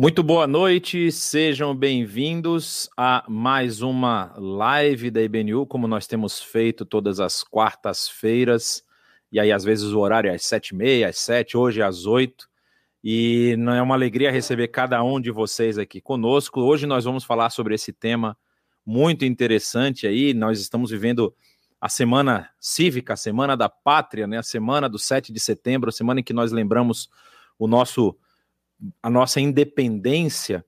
Muito boa noite, sejam bem-vindos a mais uma live da IBNU, como nós temos feito todas as quartas-feiras, e aí às vezes o horário é às sete e meia, às sete, hoje é às oito, e não é uma alegria receber cada um de vocês aqui conosco. Hoje nós vamos falar sobre esse tema muito interessante aí, nós estamos vivendo a semana cívica, a semana da pátria, né? a semana do 7 de setembro, a semana em que nós lembramos o nosso a nossa independência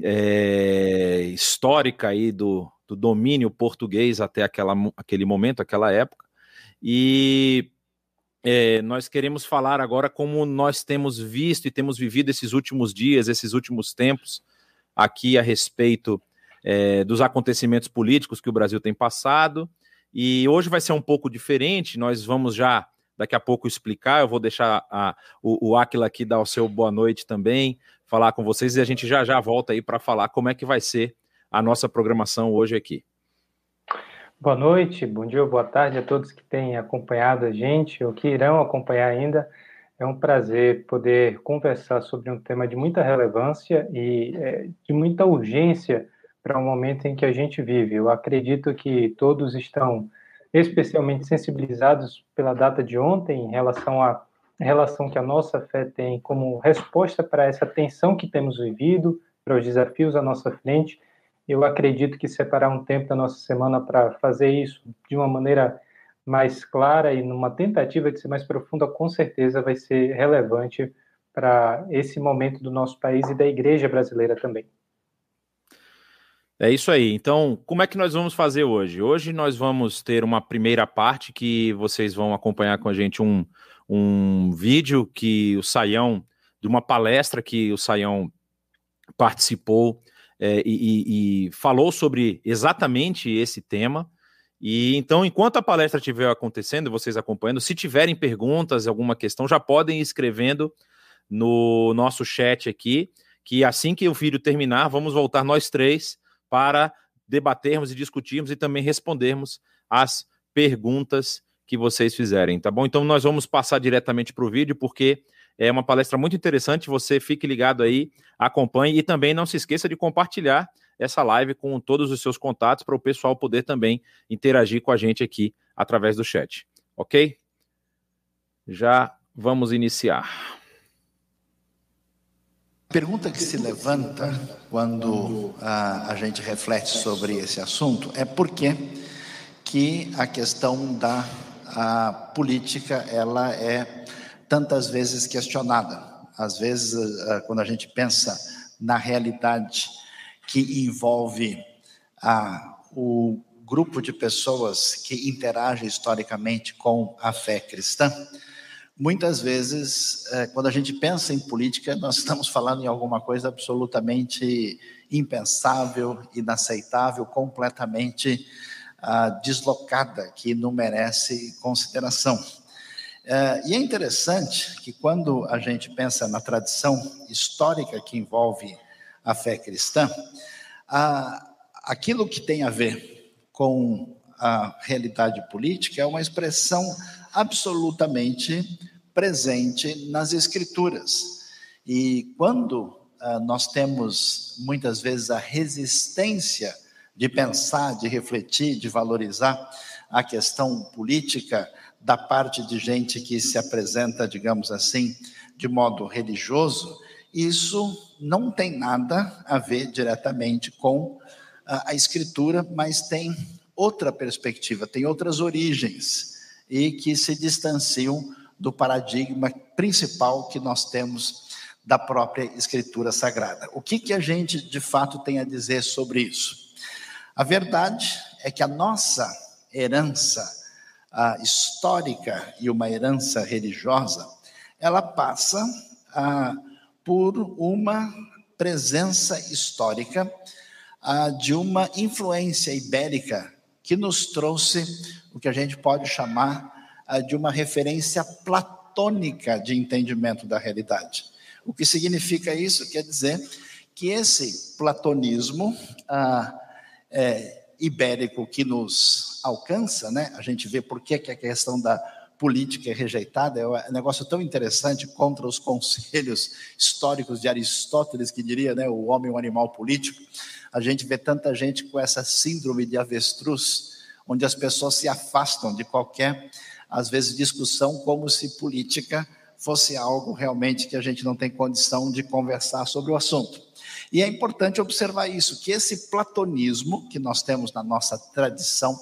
é, histórica aí do, do domínio português até aquela, aquele momento, aquela época. E é, nós queremos falar agora como nós temos visto e temos vivido esses últimos dias, esses últimos tempos, aqui a respeito é, dos acontecimentos políticos que o Brasil tem passado. E hoje vai ser um pouco diferente, nós vamos já daqui a pouco explicar. Eu vou deixar a, o, o Aquila aqui dar o seu boa noite também, falar com vocês e a gente já já volta aí para falar como é que vai ser a nossa programação hoje aqui. Boa noite, bom dia, boa tarde a todos que têm acompanhado a gente ou que irão acompanhar ainda. É um prazer poder conversar sobre um tema de muita relevância e é, de muita urgência para o momento em que a gente vive. Eu acredito que todos estão especialmente sensibilizados pela data de ontem em relação à relação que a nossa fé tem como resposta para essa tensão que temos vivido, para os desafios à nossa frente. Eu acredito que separar um tempo da nossa semana para fazer isso de uma maneira mais clara e numa tentativa de ser mais profunda, com certeza vai ser relevante para esse momento do nosso país e da igreja brasileira também. É isso aí. Então, como é que nós vamos fazer hoje? Hoje nós vamos ter uma primeira parte que vocês vão acompanhar com a gente um, um vídeo que o Saião, de uma palestra que o Saião participou é, e, e, falou sobre exatamente esse tema. E então, enquanto a palestra estiver acontecendo, vocês acompanhando, se tiverem perguntas, alguma questão, já podem ir escrevendo no nosso chat aqui, que assim que o vídeo terminar, vamos voltar nós três para debatermos e discutirmos e também respondermos as perguntas que vocês fizerem, tá bom? Então nós vamos passar diretamente para o vídeo, porque é uma palestra muito interessante. Você fique ligado aí, acompanhe e também não se esqueça de compartilhar essa live com todos os seus contatos para o pessoal poder também interagir com a gente aqui através do chat, ok? Já vamos iniciar pergunta que se levanta quando a, a gente reflete sobre esse assunto é por que, que a questão da a política ela é tantas vezes questionada. Às vezes, quando a gente pensa na realidade que envolve a, o grupo de pessoas que interage historicamente com a fé cristã, Muitas vezes, é, quando a gente pensa em política, nós estamos falando em alguma coisa absolutamente impensável, inaceitável, completamente ah, deslocada, que não merece consideração. É, e é interessante que quando a gente pensa na tradição histórica que envolve a fé cristã, aquilo que tem a ver com a realidade política é uma expressão absolutamente presente nas Escrituras. E quando ah, nós temos muitas vezes a resistência de pensar, de refletir, de valorizar a questão política da parte de gente que se apresenta, digamos assim, de modo religioso, isso não tem nada a ver diretamente com a, a escritura, mas tem outra perspectiva, tem outras origens e que se distanciam do paradigma principal que nós temos da própria Escritura Sagrada. O que, que a gente de fato tem a dizer sobre isso? A verdade é que a nossa herança histórica e uma herança religiosa, ela passa a, por uma presença histórica a, de uma influência ibérica que nos trouxe o que a gente pode chamar ah, de uma referência platônica de entendimento da realidade. O que significa isso? Quer dizer que esse platonismo ah, é, ibérico que nos alcança, né? a gente vê por que, que a questão da política é rejeitada, é um negócio tão interessante contra os conselhos históricos de Aristóteles, que diria, né, o homem é um animal político. A gente vê tanta gente com essa síndrome de avestruz, onde as pessoas se afastam de qualquer, às vezes, discussão, como se política fosse algo realmente que a gente não tem condição de conversar sobre o assunto. E é importante observar isso, que esse platonismo que nós temos na nossa tradição,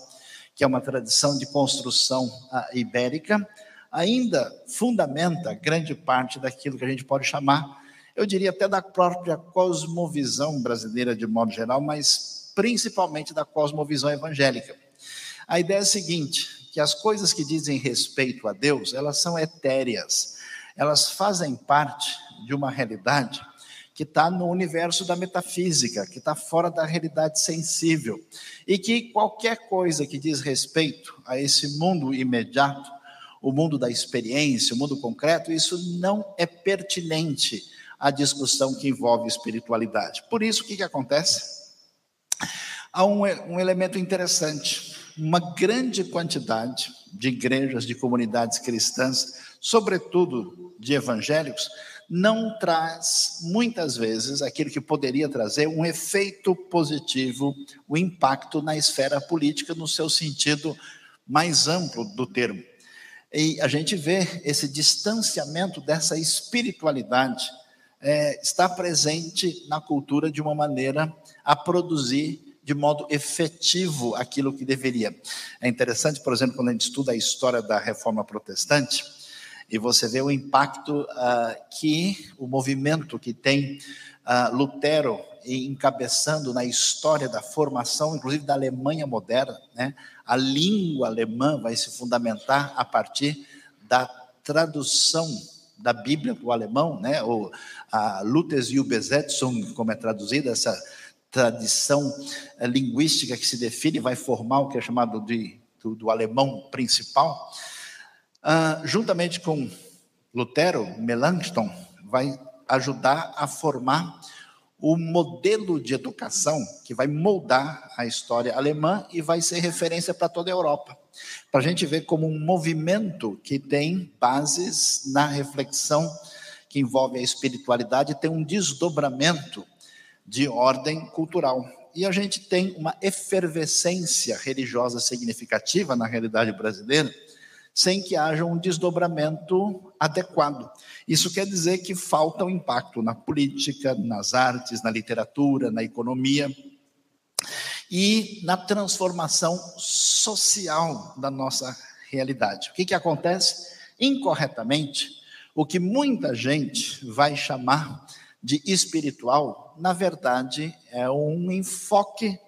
que é uma tradição de construção uh, ibérica, ainda fundamenta grande parte daquilo que a gente pode chamar, eu diria até da própria cosmovisão brasileira de modo geral, mas principalmente da cosmovisão evangélica. A ideia é a seguinte, que as coisas que dizem respeito a Deus, elas são etéreas, elas fazem parte de uma realidade que está no universo da metafísica, que está fora da realidade sensível, e que qualquer coisa que diz respeito a esse mundo imediato, o mundo da experiência, o mundo concreto, isso não é pertinente à discussão que envolve espiritualidade. Por isso, o que, que acontece? Há um, um elemento interessante. Uma grande quantidade de igrejas, de comunidades cristãs, sobretudo de evangélicos, não traz, muitas vezes, aquilo que poderia trazer um efeito positivo, o um impacto na esfera política, no seu sentido mais amplo do termo. E a gente vê esse distanciamento dessa espiritualidade é, está presente na cultura de uma maneira a produzir de modo efetivo aquilo que deveria. É interessante, por exemplo, quando a gente estuda a história da reforma protestante, e você vê o impacto uh, que o movimento que tem uh, Lutero encabeçando na história da formação, inclusive da Alemanha moderna, né? A língua alemã vai se fundamentar a partir da tradução da Bíblia para o alemão, né? Ou a Luthers Übersetzung, como é traduzida essa tradição eh, linguística que se define, vai formar o que é chamado de do, do alemão principal. Uh, juntamente com Lutero, Melanchthon vai ajudar a formar o modelo de educação que vai moldar a história alemã e vai ser referência para toda a Europa. Para a gente ver como um movimento que tem bases na reflexão que envolve a espiritualidade tem um desdobramento de ordem cultural. E a gente tem uma efervescência religiosa significativa na realidade brasileira, sem que haja um desdobramento adequado. Isso quer dizer que falta um impacto na política, nas artes, na literatura, na economia e na transformação social da nossa realidade. O que, que acontece? Incorretamente, o que muita gente vai chamar de espiritual, na verdade, é um enfoque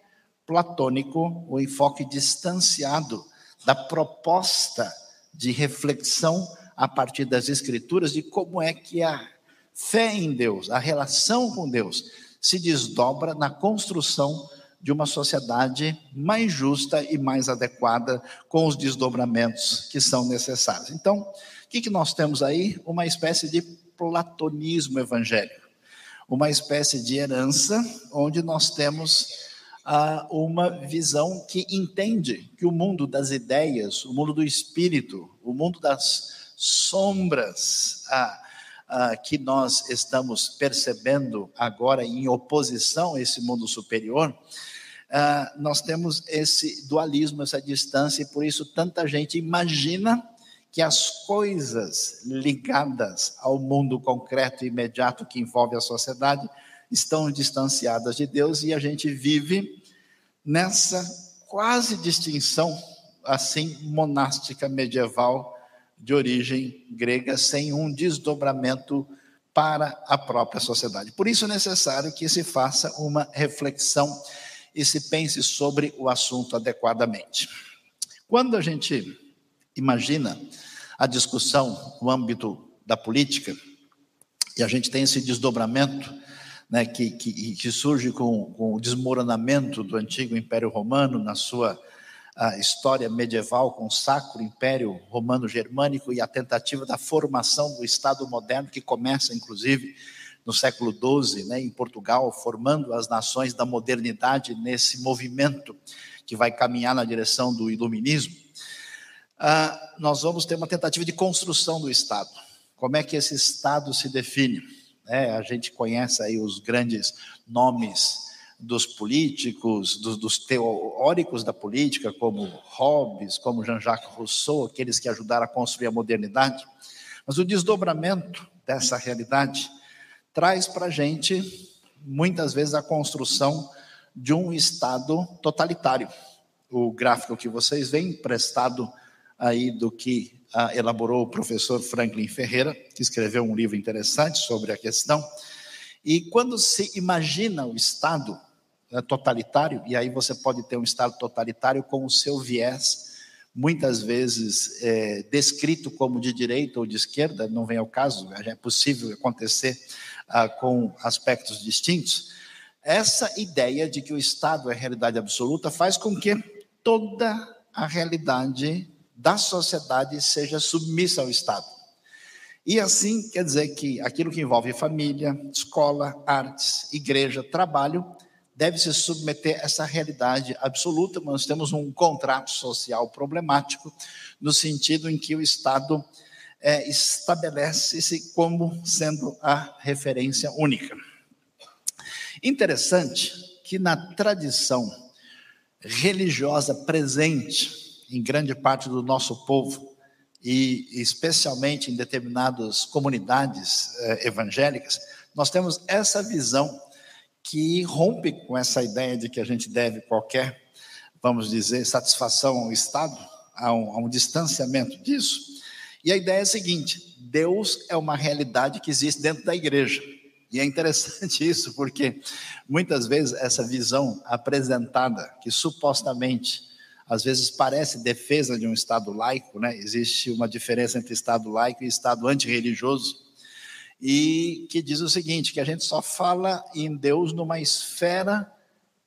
platônico, um enfoque distanciado da proposta de reflexão a partir das Escrituras de como é que a fé em Deus, a relação com Deus, se desdobra na construção de uma sociedade mais justa e mais adequada com os desdobramentos que são necessários. Então, o que, que nós temos aí? Uma espécie de platonismo evangélico, uma espécie de herança onde nós temos a uma visão que entende que o mundo das ideias, o mundo do espírito, o mundo das sombras a, a, que nós estamos percebendo agora em oposição a esse mundo superior, a, nós temos esse dualismo, essa distância, e por isso tanta gente imagina que as coisas ligadas ao mundo concreto e imediato que envolve a sociedade estão distanciadas de Deus e a gente vive nessa quase distinção assim monástica medieval de origem grega sem um desdobramento para a própria sociedade. Por isso é necessário que se faça uma reflexão e se pense sobre o assunto adequadamente. Quando a gente imagina a discussão no âmbito da política, e a gente tem esse desdobramento né, que, que, que, surge com, com, o desmoronamento do antigo Império Romano na sua história medieval, com o Sacro Império Romano Germânico e a tentativa da formação do Estado moderno, que começa, inclusive, no século XII, né, em Portugal, formando as nações da modernidade nesse movimento que vai caminhar na direção do iluminismo. Ah, nós vamos ter uma tentativa de construção do Estado. Como é que esse Estado se define? É, a gente conhece aí os grandes nomes dos políticos, dos, dos, teóricos da política, como Hobbes, como Jean-Jacques Rousseau, aqueles que ajudaram a construir a modernidade. Mas o desdobramento dessa realidade traz para a gente, muitas vezes, a construção de um Estado totalitário. O gráfico que vocês veem, emprestado aí do que ah, elaborou o professor Franklin Ferreira, que escreveu um livro interessante sobre a questão. E quando se imagina o Estado né, totalitário, e aí você pode ter um Estado totalitário com o seu viés, muitas vezes é, descrito como de direita ou de esquerda, não vem ao caso, é possível acontecer ah, com aspectos distintos. Essa ideia de que o Estado é realidade absoluta faz com que toda a realidade da sociedade seja submissa ao Estado. E assim quer dizer que aquilo que envolve família, escola, artes, igreja, trabalho, deve se submeter a essa realidade absoluta. Nós temos um contrato social problemático, no sentido em que o Estado é, estabelece-se como sendo a referência única. Interessante que na tradição religiosa presente em grande parte do nosso povo, e especialmente em determinadas comunidades eh, evangélicas, nós temos essa visão que rompe com essa ideia de que a gente deve qualquer, vamos dizer, satisfação ao Estado, a um, a um distanciamento disso. E a ideia é a seguinte: Deus é uma realidade que existe dentro da igreja. E é interessante isso, porque muitas vezes essa visão apresentada, que supostamente às vezes parece defesa de um Estado laico, né? existe uma diferença entre Estado laico e Estado antirreligioso, e que diz o seguinte: que a gente só fala em Deus numa esfera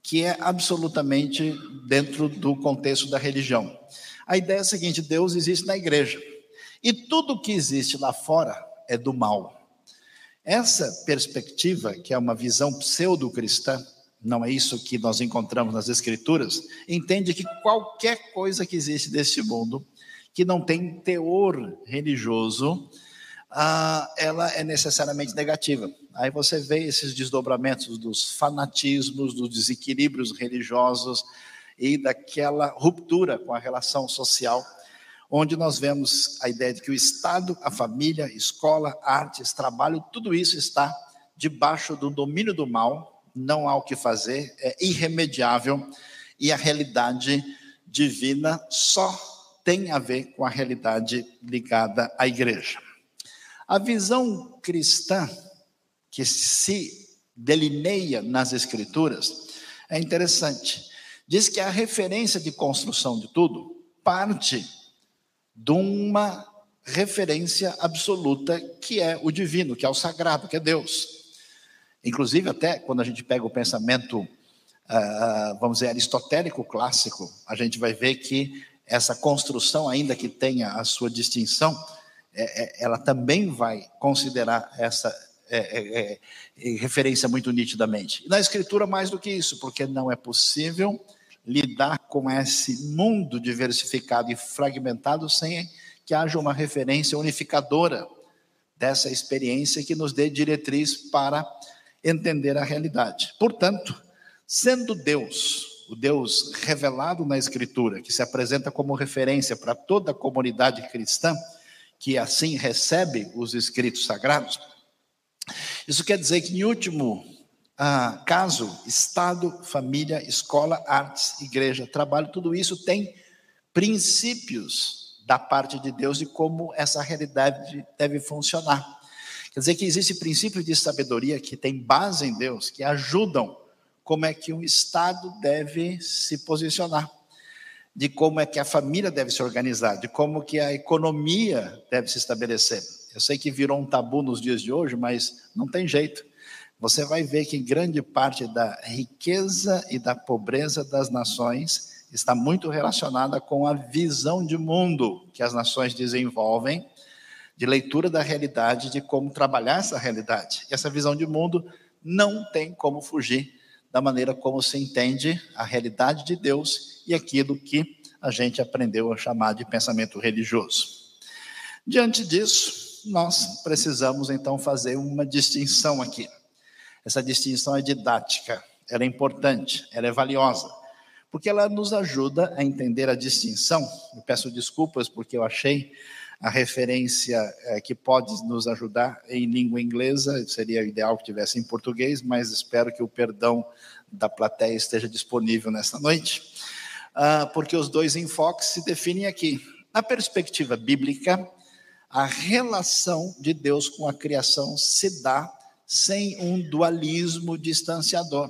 que é absolutamente dentro do contexto da religião. A ideia é a seguinte: Deus existe na igreja, e tudo que existe lá fora é do mal. Essa perspectiva, que é uma visão pseudo-cristã, não é isso que nós encontramos nas Escrituras, entende que qualquer coisa que existe deste mundo, que não tem teor religioso, ah, ela é necessariamente negativa. Aí você vê esses desdobramentos dos fanatismos, dos desequilíbrios religiosos e daquela ruptura com a relação social, onde nós vemos a ideia de que o Estado, a família, escola, artes, trabalho, tudo isso está debaixo do domínio do mal, não há o que fazer, é irremediável e a realidade divina só tem a ver com a realidade ligada à igreja. A visão cristã que se delineia nas Escrituras é interessante. Diz que a referência de construção de tudo parte de uma referência absoluta que é o divino, que é o sagrado, que é Deus. Inclusive, até quando a gente pega o pensamento, uh, vamos dizer, aristotélico clássico, a gente vai ver que essa construção, ainda que tenha a sua distinção, é, é, ela também vai considerar essa é, referência muito nitidamente. Na Escritura, mais do que isso, porque não é possível lidar com esse mundo diversificado e fragmentado sem que haja uma referência unificadora dessa experiência que nos dê diretriz para entender a realidade. Portanto, sendo Deus, o Deus revelado na Escritura, que se apresenta como referência para toda a comunidade cristã, que assim recebe os escritos sagrados. Isso quer dizer que, em último ah, caso, Estado, família, escola, artes, igreja, trabalho, tudo isso tem princípios da parte de Deus de como essa realidade deve funcionar. Quer dizer que existe princípios de sabedoria que têm base em Deus, que ajudam como é que um Estado deve se posicionar de como é que a família deve se organizar, de como que a economia deve se estabelecer. Eu sei que virou um tabu nos dias de hoje, mas não tem jeito. Você vai ver que grande parte da riqueza e da pobreza das nações está muito relacionada com a visão de mundo que as nações desenvolvem, de leitura da realidade, de como trabalhar essa realidade. E essa visão de mundo não tem como fugir da maneira como se entende a realidade de Deus e aquilo que a gente aprendeu a chamar de pensamento religioso. Diante disso, nós precisamos então fazer uma distinção aqui. Essa distinção é didática, ela é importante, ela é valiosa, porque ela nos ajuda a entender a distinção. Eu peço desculpas porque eu achei a referência é, que pode nos ajudar em língua inglesa, seria ideal que tivesse em português, mas espero que o perdão da plateia esteja disponível nesta noite, uh, porque os dois enfoques se definem aqui. Na perspectiva bíblica, a relação de Deus com a criação se dá sem um dualismo distanciador.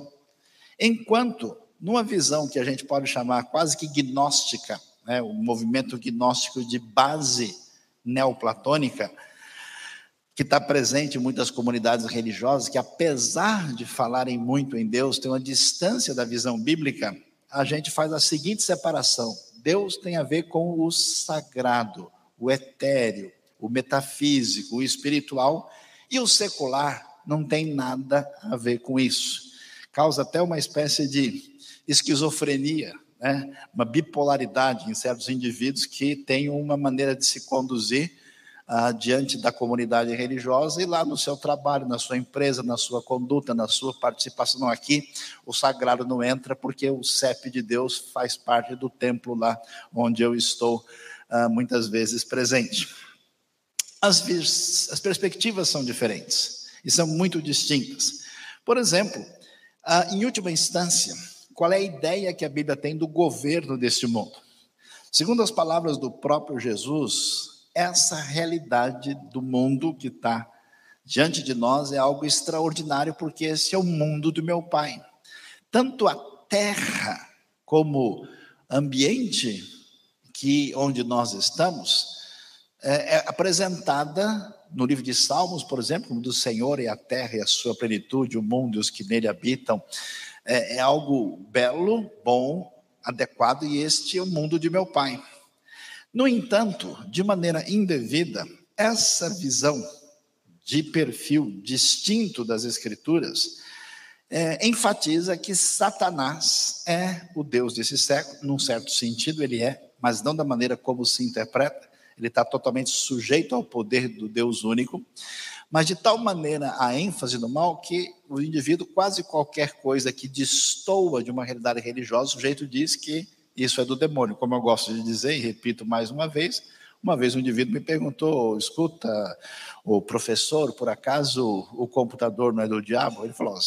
Enquanto, numa visão que a gente pode chamar quase que gnóstica, né, o movimento gnóstico de base neoplatônica, que está presente em muitas comunidades religiosas, que apesar de falarem muito em Deus, tem uma distância da visão bíblica, a gente faz a seguinte separação: Deus tem a ver com o sagrado, o etéreo, o metafísico, o espiritual, e o secular não tem nada a ver com isso. Causa até uma espécie de esquizofrenia, né? uma bipolaridade em certos indivíduos que têm uma maneira de se conduzir ah, diante da comunidade religiosa e lá no seu trabalho, na sua empresa, na sua conduta, na sua participação. Não, aqui o sagrado não entra porque o CEP de Deus faz parte do templo lá onde eu estou ah, muitas vezes presente. As, as perspectivas são diferentes e são muito distintas. Por exemplo, ah, em última instância, qual é a ideia que a Bíblia tem do governo deste mundo? Segundo as palavras do próprio Jesus, essa realidade do mundo que está diante de nós é algo extraordinário, porque esse é o mundo do meu Pai. Tanto a terra como ambiente que onde nós estamos é, é apresentada no livro de Salmos, por exemplo, do Senhor e a terra e a sua plenitude, o mundo e os que nele habitam é, é algo belo, bom, adequado, e este é o mundo de meu pai. No entanto, de maneira indevida, essa visão de perfil distinto das Escrituras é, enfatiza que Satanás é o Deus desse século, num certo sentido ele é, mas não da maneira como se interpreta, ele está totalmente sujeito ao poder do Deus único mas de tal maneira a ênfase no mal que o indivíduo, quase qualquer coisa que destoa de uma realidade religiosa, o sujeito diz que isso é do demônio. Como eu gosto de dizer, e repito mais uma vez, uma vez um indivíduo me perguntou: escuta, o professor, por acaso o computador não é do diabo? Ele falou: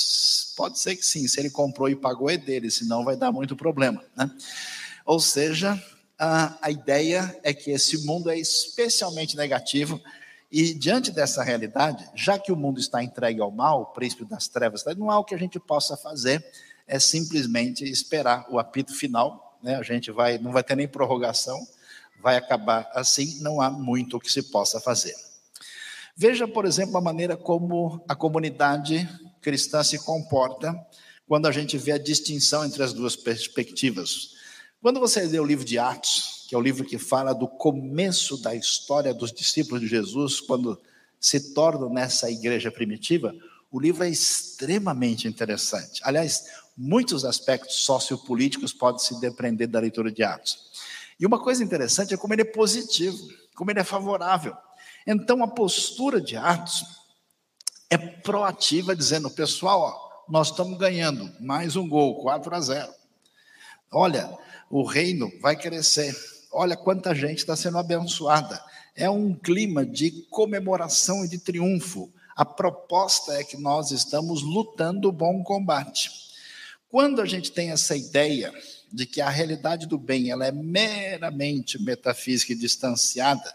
pode ser que sim, se ele comprou e pagou é dele, senão vai dar muito problema. Né? Ou seja, a, a ideia é que esse mundo é especialmente negativo e diante dessa realidade, já que o mundo está entregue ao mal, o príncipe das trevas, não há o que a gente possa fazer, é simplesmente esperar o apito final, né? A gente vai, não vai ter nem prorrogação, vai acabar assim, não há muito o que se possa fazer. Veja, por exemplo, a maneira como a comunidade cristã se comporta quando a gente vê a distinção entre as duas perspectivas. Quando você lê o livro de Atos, que é o livro que fala do começo da história dos discípulos de Jesus, quando se tornam nessa igreja primitiva, o livro é extremamente interessante. Aliás, muitos aspectos sociopolíticos podem se depender da leitura de Atos. E uma coisa interessante é como ele é positivo, como ele é favorável. Então, a postura de Atos é proativa, dizendo: pessoal, ó, nós estamos ganhando mais um gol, 4 a 0. Olha, o reino vai crescer olha quanta gente está sendo abençoada. É um clima de comemoração e de triunfo. A proposta é que nós estamos lutando o bom combate. Quando a gente tem essa ideia de que a realidade do bem ela é meramente metafísica e distanciada,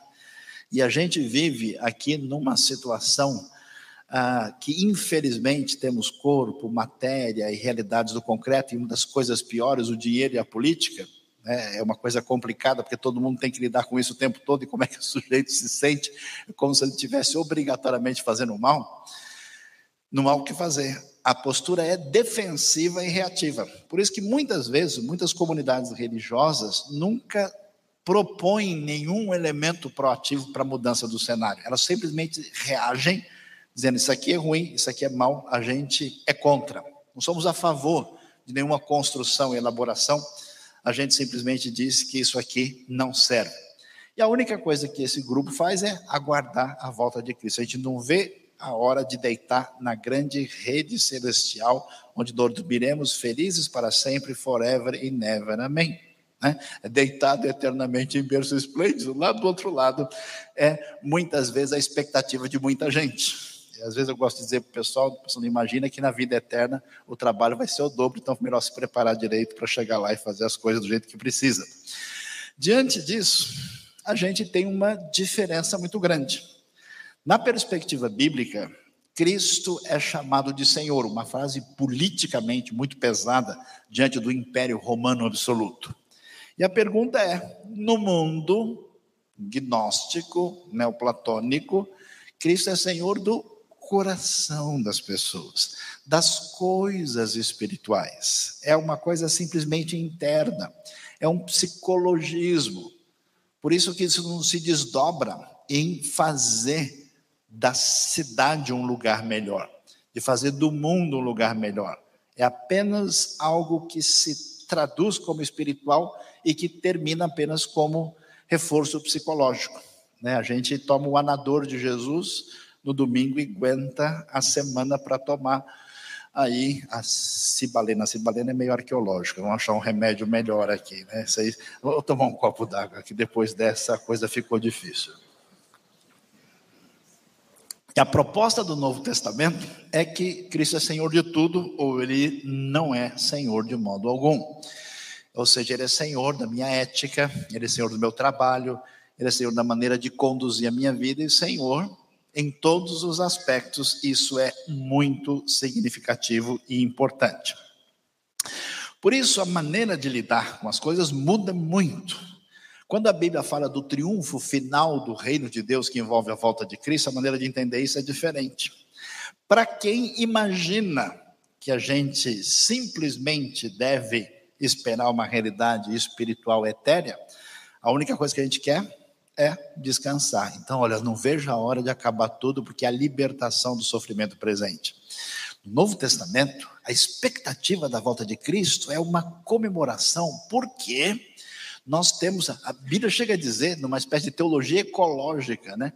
e a gente vive aqui numa situação ah, que infelizmente temos corpo, matéria e realidades do concreto, e uma das coisas piores, o dinheiro e a política? É uma coisa complicada, porque todo mundo tem que lidar com isso o tempo todo, e como é que o sujeito se sente? É como se ele estivesse obrigatoriamente fazendo mal. Não há o que fazer. A postura é defensiva e reativa. Por isso que muitas vezes, muitas comunidades religiosas nunca propõem nenhum elemento proativo para a mudança do cenário. Elas simplesmente reagem, dizendo: Isso aqui é ruim, isso aqui é mal, a gente é contra. Não somos a favor de nenhuma construção e elaboração a gente simplesmente diz que isso aqui não serve. E a única coisa que esse grupo faz é aguardar a volta de Cristo. A gente não vê a hora de deitar na grande rede celestial, onde dormiremos felizes para sempre, forever e never. Amém. Né? Deitado eternamente em berço esplêndido. Lá do outro lado, é muitas vezes a expectativa de muita gente. Às vezes eu gosto de dizer para o pessoal, o pessoal não imagina que na vida eterna o trabalho vai ser o dobro, então é melhor se preparar direito para chegar lá e fazer as coisas do jeito que precisa. Diante disso, a gente tem uma diferença muito grande. Na perspectiva bíblica, Cristo é chamado de Senhor, uma frase politicamente muito pesada diante do Império Romano absoluto. E a pergunta é: no mundo gnóstico, neoplatônico, Cristo é Senhor do coração das pessoas, das coisas espirituais. É uma coisa simplesmente interna, é um psicologismo. Por isso que isso não se desdobra em fazer da cidade um lugar melhor, de fazer do mundo um lugar melhor. É apenas algo que se traduz como espiritual e que termina apenas como reforço psicológico. Né? A gente toma o anador de Jesus no domingo e aguenta a semana para tomar aí a cibalena. A cibalena é meio arqueológica, vamos achar um remédio melhor aqui. Né? Isso aí, vou tomar um copo d'água, que depois dessa coisa ficou difícil. E a proposta do Novo Testamento é que Cristo é Senhor de tudo, ou Ele não é Senhor de modo algum. Ou seja, Ele é Senhor da minha ética, Ele é Senhor do meu trabalho, Ele é Senhor da maneira de conduzir a minha vida e Senhor em todos os aspectos. Isso é muito significativo e importante. Por isso, a maneira de lidar com as coisas muda muito quando a Bíblia fala do triunfo final do reino de Deus que envolve a volta de Cristo, a maneira de entender isso é diferente. Para quem imagina que a gente simplesmente deve esperar uma realidade espiritual etérea, a única coisa que a gente quer é descansar. Então, olha, não vejo a hora de acabar tudo, porque é a libertação do sofrimento presente. No Novo Testamento, a expectativa da volta de Cristo é uma comemoração, porque nós temos, a Bíblia chega a dizer, numa espécie de teologia ecológica, né?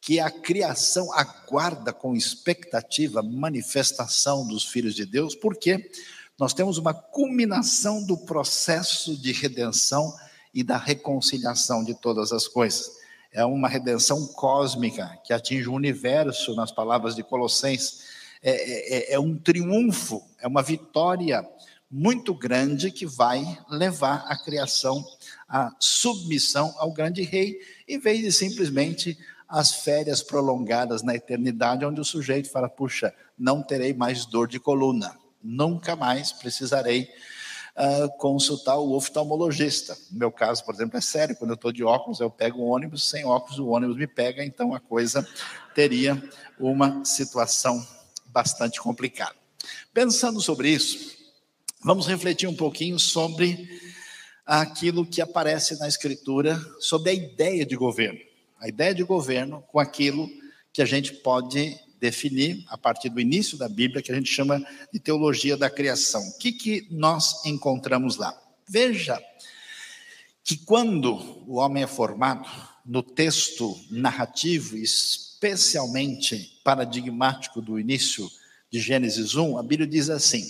Que a criação aguarda com expectativa a manifestação dos filhos de Deus, porque nós temos uma culminação do processo de redenção e da reconciliação de todas as coisas. É uma redenção cósmica que atinge o universo, nas palavras de Colossenses. É, é, é, é um triunfo, é uma vitória muito grande que vai levar a criação à submissão ao grande rei, em vez de simplesmente as férias prolongadas na eternidade, onde o sujeito fala: puxa, não terei mais dor de coluna, nunca mais precisarei consultar o oftalmologista. No meu caso, por exemplo, é sério: quando eu estou de óculos, eu pego o ônibus, sem óculos, o ônibus me pega, então a coisa teria uma situação bastante complicada. Pensando sobre isso, Vamos refletir um pouquinho sobre aquilo que aparece na Escritura, sobre a ideia de governo. A ideia de governo com aquilo que a gente pode definir a partir do início da Bíblia, que a gente chama de teologia da criação. O que, que nós encontramos lá? Veja que quando o homem é formado, no texto narrativo, especialmente paradigmático do início de Gênesis 1, a Bíblia diz assim: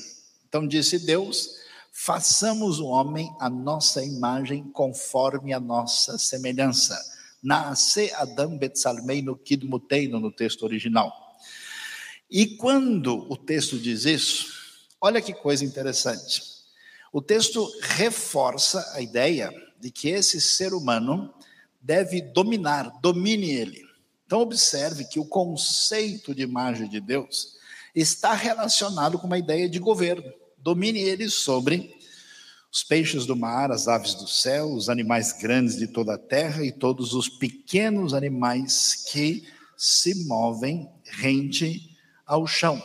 então disse Deus: façamos o homem a nossa imagem conforme a nossa semelhança. Nasce Adam Betsalmeino Kidmuteino no texto original. E quando o texto diz isso, olha que coisa interessante. O texto reforça a ideia de que esse ser humano deve dominar, domine ele. Então, observe que o conceito de imagem de Deus está relacionado com uma ideia de governo domine ele sobre os peixes do mar, as aves do céu, os animais grandes de toda a terra e todos os pequenos animais que se movem rente ao chão.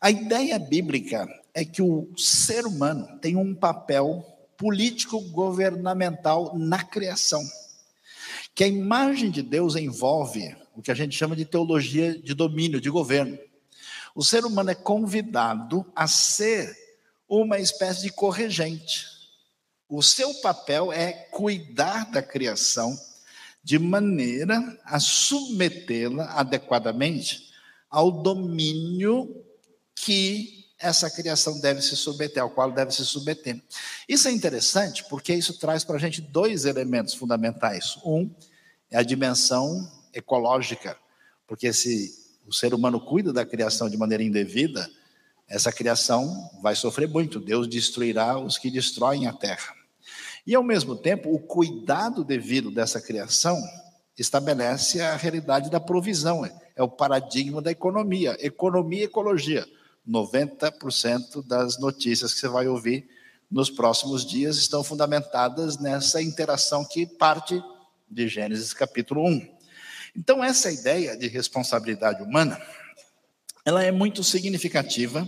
A ideia bíblica é que o ser humano tem um papel político-governamental na criação, que a imagem de Deus envolve o que a gente chama de teologia de domínio, de governo. O ser humano é convidado a ser uma espécie de corregente, O seu papel é cuidar da criação de maneira a submetê-la adequadamente ao domínio que essa criação deve se submeter, ao qual deve se submeter. Isso é interessante porque isso traz para a gente dois elementos fundamentais. Um é a dimensão ecológica, porque se o ser humano cuida da criação de maneira indevida, essa criação vai sofrer muito. Deus destruirá os que destroem a terra. E, ao mesmo tempo, o cuidado devido dessa criação estabelece a realidade da provisão, é o paradigma da economia. Economia e ecologia. 90% das notícias que você vai ouvir nos próximos dias estão fundamentadas nessa interação que parte de Gênesis capítulo 1. Então, essa ideia de responsabilidade humana, ela é muito significativa,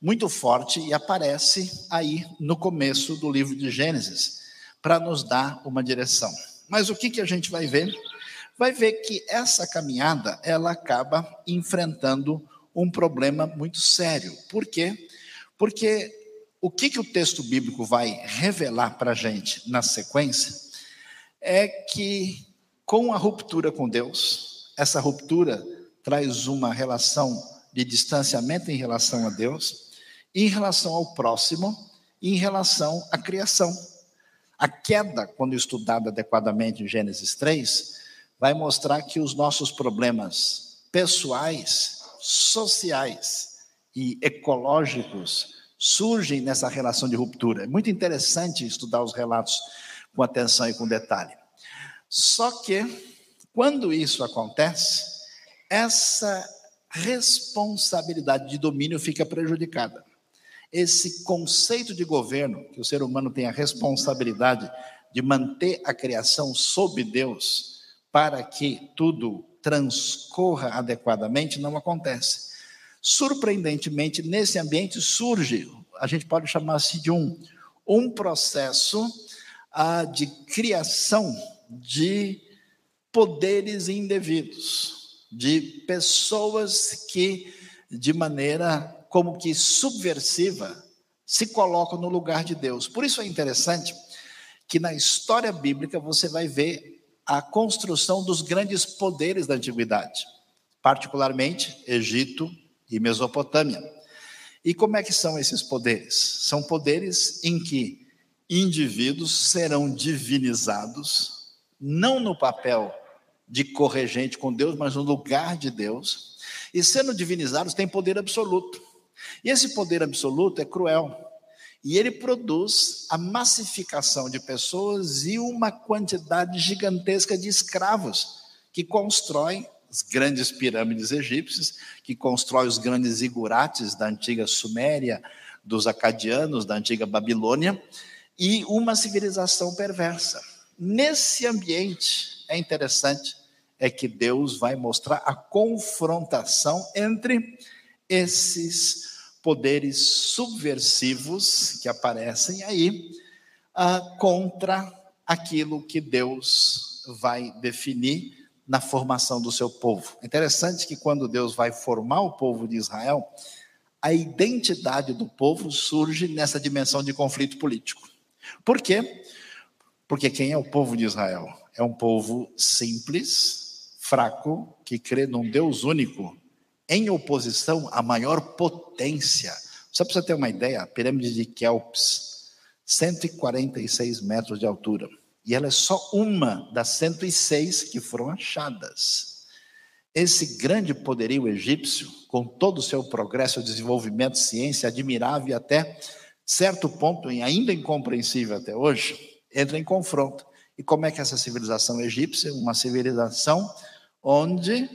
muito forte e aparece aí no começo do livro de Gênesis para nos dar uma direção. Mas o que, que a gente vai ver? Vai ver que essa caminhada ela acaba enfrentando um problema muito sério. Por quê? Porque o que, que o texto bíblico vai revelar para a gente na sequência é que, com a ruptura com Deus, essa ruptura traz uma relação de distanciamento em relação a Deus, em relação ao próximo, em relação à criação. A queda, quando estudada adequadamente em Gênesis 3, vai mostrar que os nossos problemas pessoais, sociais e ecológicos surgem nessa relação de ruptura. É muito interessante estudar os relatos com atenção e com detalhe. Só que, quando isso acontece, essa responsabilidade de domínio fica prejudicada esse conceito de governo, que o ser humano tem a responsabilidade de manter a criação sob Deus, para que tudo transcorra adequadamente, não acontece. Surpreendentemente, nesse ambiente surge, a gente pode chamar assim de um, um processo ah, de criação de poderes indevidos, de pessoas que, de maneira como que subversiva, se colocam no lugar de Deus. Por isso é interessante que na história bíblica você vai ver a construção dos grandes poderes da antiguidade, particularmente Egito e Mesopotâmia. E como é que são esses poderes? São poderes em que indivíduos serão divinizados, não no papel de corregente com Deus, mas no lugar de Deus, e sendo divinizados têm poder absoluto. E esse poder absoluto é cruel. E ele produz a massificação de pessoas e uma quantidade gigantesca de escravos que constroem as grandes pirâmides egípcias, que constroem os grandes igurates da antiga Suméria, dos acadianos, da antiga Babilônia, e uma civilização perversa. Nesse ambiente, é interessante, é que Deus vai mostrar a confrontação entre esses poderes subversivos que aparecem aí uh, contra aquilo que Deus vai definir na formação do seu povo. É interessante que quando Deus vai formar o povo de Israel, a identidade do povo surge nessa dimensão de conflito político. Por quê? Porque quem é o povo de Israel? É um povo simples, fraco, que crê num Deus único, em oposição à maior potência. Só para você ter uma ideia, a pirâmide de Kelps, 146 metros de altura. E ela é só uma das 106 que foram achadas. Esse grande poderio egípcio, com todo o seu progresso, desenvolvimento, ciência admirável e até certo ponto, ainda incompreensível até hoje, entra em confronto. E como é que essa civilização egípcia, uma civilização onde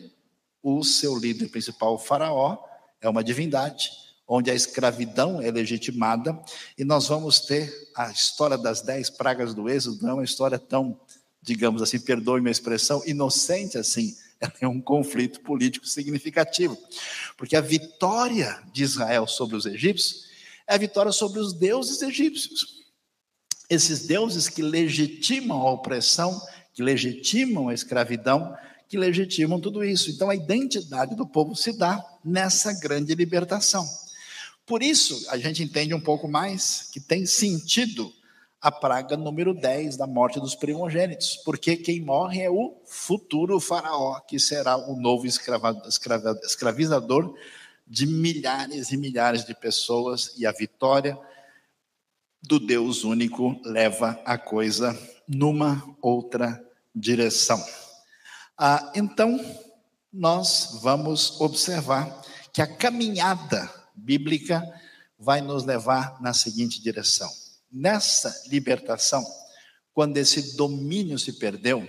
o seu líder principal, o faraó, é uma divindade, onde a escravidão é legitimada, e nós vamos ter a história das dez pragas do êxodo, não é uma história tão, digamos assim, perdoe-me a expressão, inocente assim, ela é um conflito político significativo, porque a vitória de Israel sobre os egípcios é a vitória sobre os deuses egípcios. Esses deuses que legitimam a opressão, que legitimam a escravidão, que legitimam tudo isso. Então, a identidade do povo se dá nessa grande libertação. Por isso, a gente entende um pouco mais que tem sentido a praga número 10 da morte dos primogênitos, porque quem morre é o futuro faraó, que será o novo escravizador de milhares e milhares de pessoas, e a vitória do Deus único leva a coisa numa outra direção. Ah, então, nós vamos observar que a caminhada bíblica vai nos levar na seguinte direção nessa libertação, quando esse domínio se perdeu,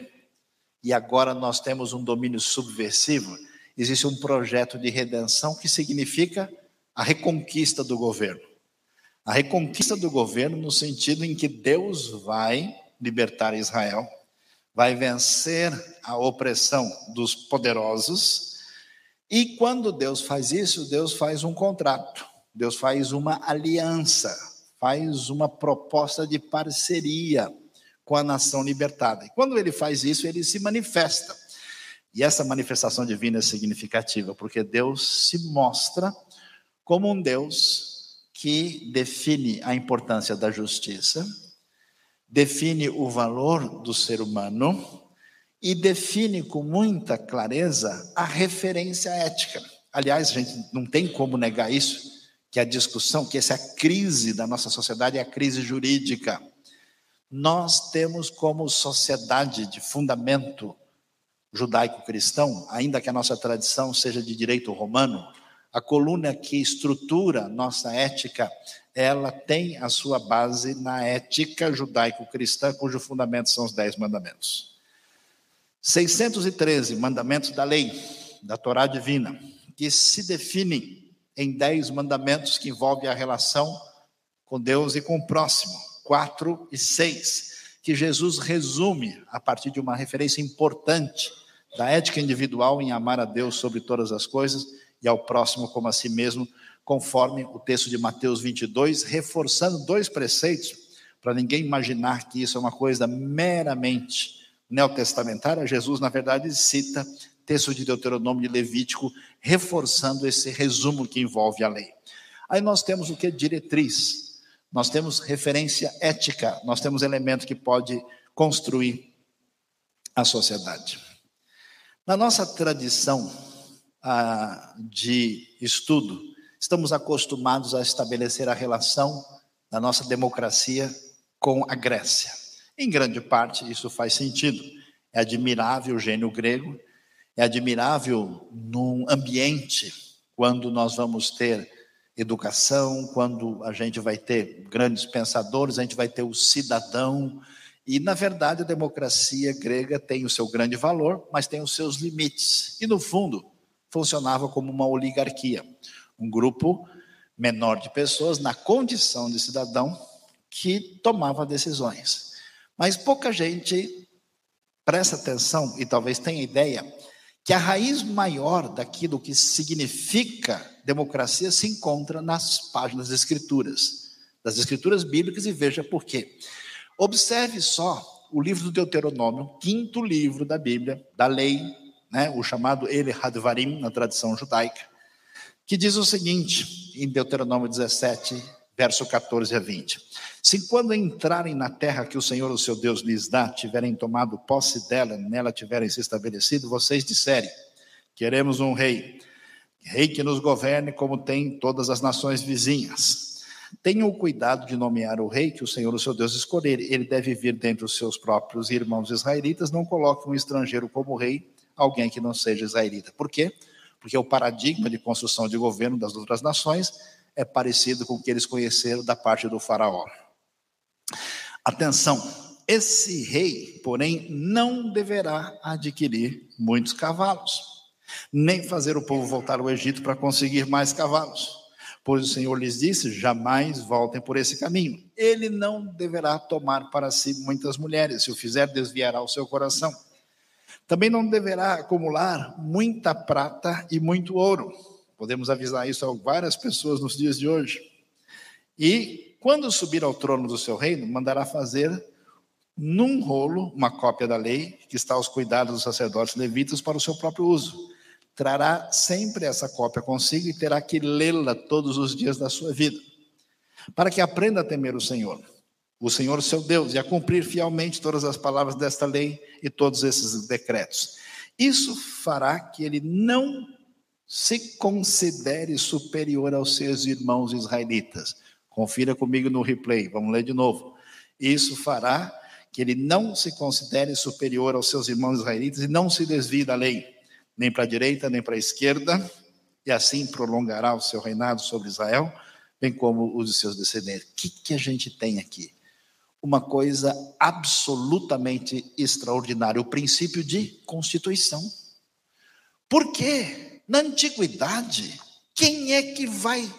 e agora nós temos um domínio subversivo, existe um projeto de redenção que significa a reconquista do governo. A reconquista do governo no sentido em que Deus vai libertar Israel, vai vencer a opressão dos poderosos, e quando Deus faz isso, Deus faz um contrato, Deus faz uma aliança faz uma proposta de parceria com a nação libertada. E quando ele faz isso, ele se manifesta. E essa manifestação divina é significativa, porque Deus se mostra como um Deus que define a importância da justiça, define o valor do ser humano e define com muita clareza a referência ética. Aliás, a gente não tem como negar isso que a discussão, que essa é crise da nossa sociedade é a crise jurídica. Nós temos como sociedade de fundamento judaico-cristão, ainda que a nossa tradição seja de direito romano, a coluna que estrutura nossa ética, ela tem a sua base na ética judaico-cristã, cujo fundamento são os dez mandamentos. 613 mandamentos da lei, da Torá divina, que se definem em dez mandamentos que envolvem a relação com Deus e com o próximo, quatro e seis, que Jesus resume a partir de uma referência importante da ética individual em amar a Deus sobre todas as coisas e ao próximo como a si mesmo, conforme o texto de Mateus 22, reforçando dois preceitos, para ninguém imaginar que isso é uma coisa meramente neotestamentária. Jesus, na verdade, cita texto de Deuteronômio e Levítico, reforçando esse resumo que envolve a lei. Aí nós temos o que? Diretriz. Nós temos referência ética, nós temos elemento que pode construir a sociedade. Na nossa tradição de estudo, estamos acostumados a estabelecer a relação da nossa democracia com a Grécia. Em grande parte, isso faz sentido. É admirável o gênio grego, é admirável num ambiente quando nós vamos ter educação, quando a gente vai ter grandes pensadores, a gente vai ter o cidadão. E, na verdade, a democracia grega tem o seu grande valor, mas tem os seus limites. E, no fundo, funcionava como uma oligarquia um grupo menor de pessoas na condição de cidadão que tomava decisões. Mas pouca gente presta atenção e talvez tenha ideia que a raiz maior daquilo que significa democracia se encontra nas páginas das Escrituras, das Escrituras bíblicas, e veja por quê. Observe só o livro do Deuteronômio, quinto livro da Bíblia, da lei, né, o chamado Ele Hadvarim, na tradição judaica, que diz o seguinte, em Deuteronômio 17, verso 14 a 20. Se quando entrarem na terra que o Senhor, o seu Deus, lhes dá, tiverem tomado posse dela, nela tiverem se estabelecido, vocês disserem: Queremos um rei, rei que nos governe como tem todas as nações vizinhas. Tenham o cuidado de nomear o rei que o Senhor, o seu Deus, escolher. Ele deve vir dentre os seus próprios irmãos israelitas. Não coloque um estrangeiro como rei, alguém que não seja israelita. Por quê? Porque o paradigma de construção de governo das outras nações é parecido com o que eles conheceram da parte do Faraó. Atenção, esse rei, porém, não deverá adquirir muitos cavalos, nem fazer o povo voltar ao Egito para conseguir mais cavalos. Pois o Senhor lhes disse: jamais voltem por esse caminho. Ele não deverá tomar para si muitas mulheres, se o fizer, desviará o seu coração. Também não deverá acumular muita prata e muito ouro Podemos avisar isso a várias pessoas nos dias de hoje. E quando subir ao trono do seu reino, mandará fazer num rolo uma cópia da lei que está aos cuidados dos sacerdotes levitas para o seu próprio uso. Trará sempre essa cópia consigo e terá que lê-la todos os dias da sua vida, para que aprenda a temer o Senhor. O Senhor seu Deus e a cumprir fielmente todas as palavras desta lei e todos esses decretos. Isso fará que ele não se considere superior aos seus irmãos israelitas. Confira comigo no replay, vamos ler de novo. Isso fará que ele não se considere superior aos seus irmãos israelitas e não se desvie da lei, nem para a direita, nem para a esquerda, e assim prolongará o seu reinado sobre Israel, bem como os de seus descendentes. O que, que a gente tem aqui? Uma coisa absolutamente extraordinária, o princípio de constituição. Por quê? Na antiguidade, quem é que vai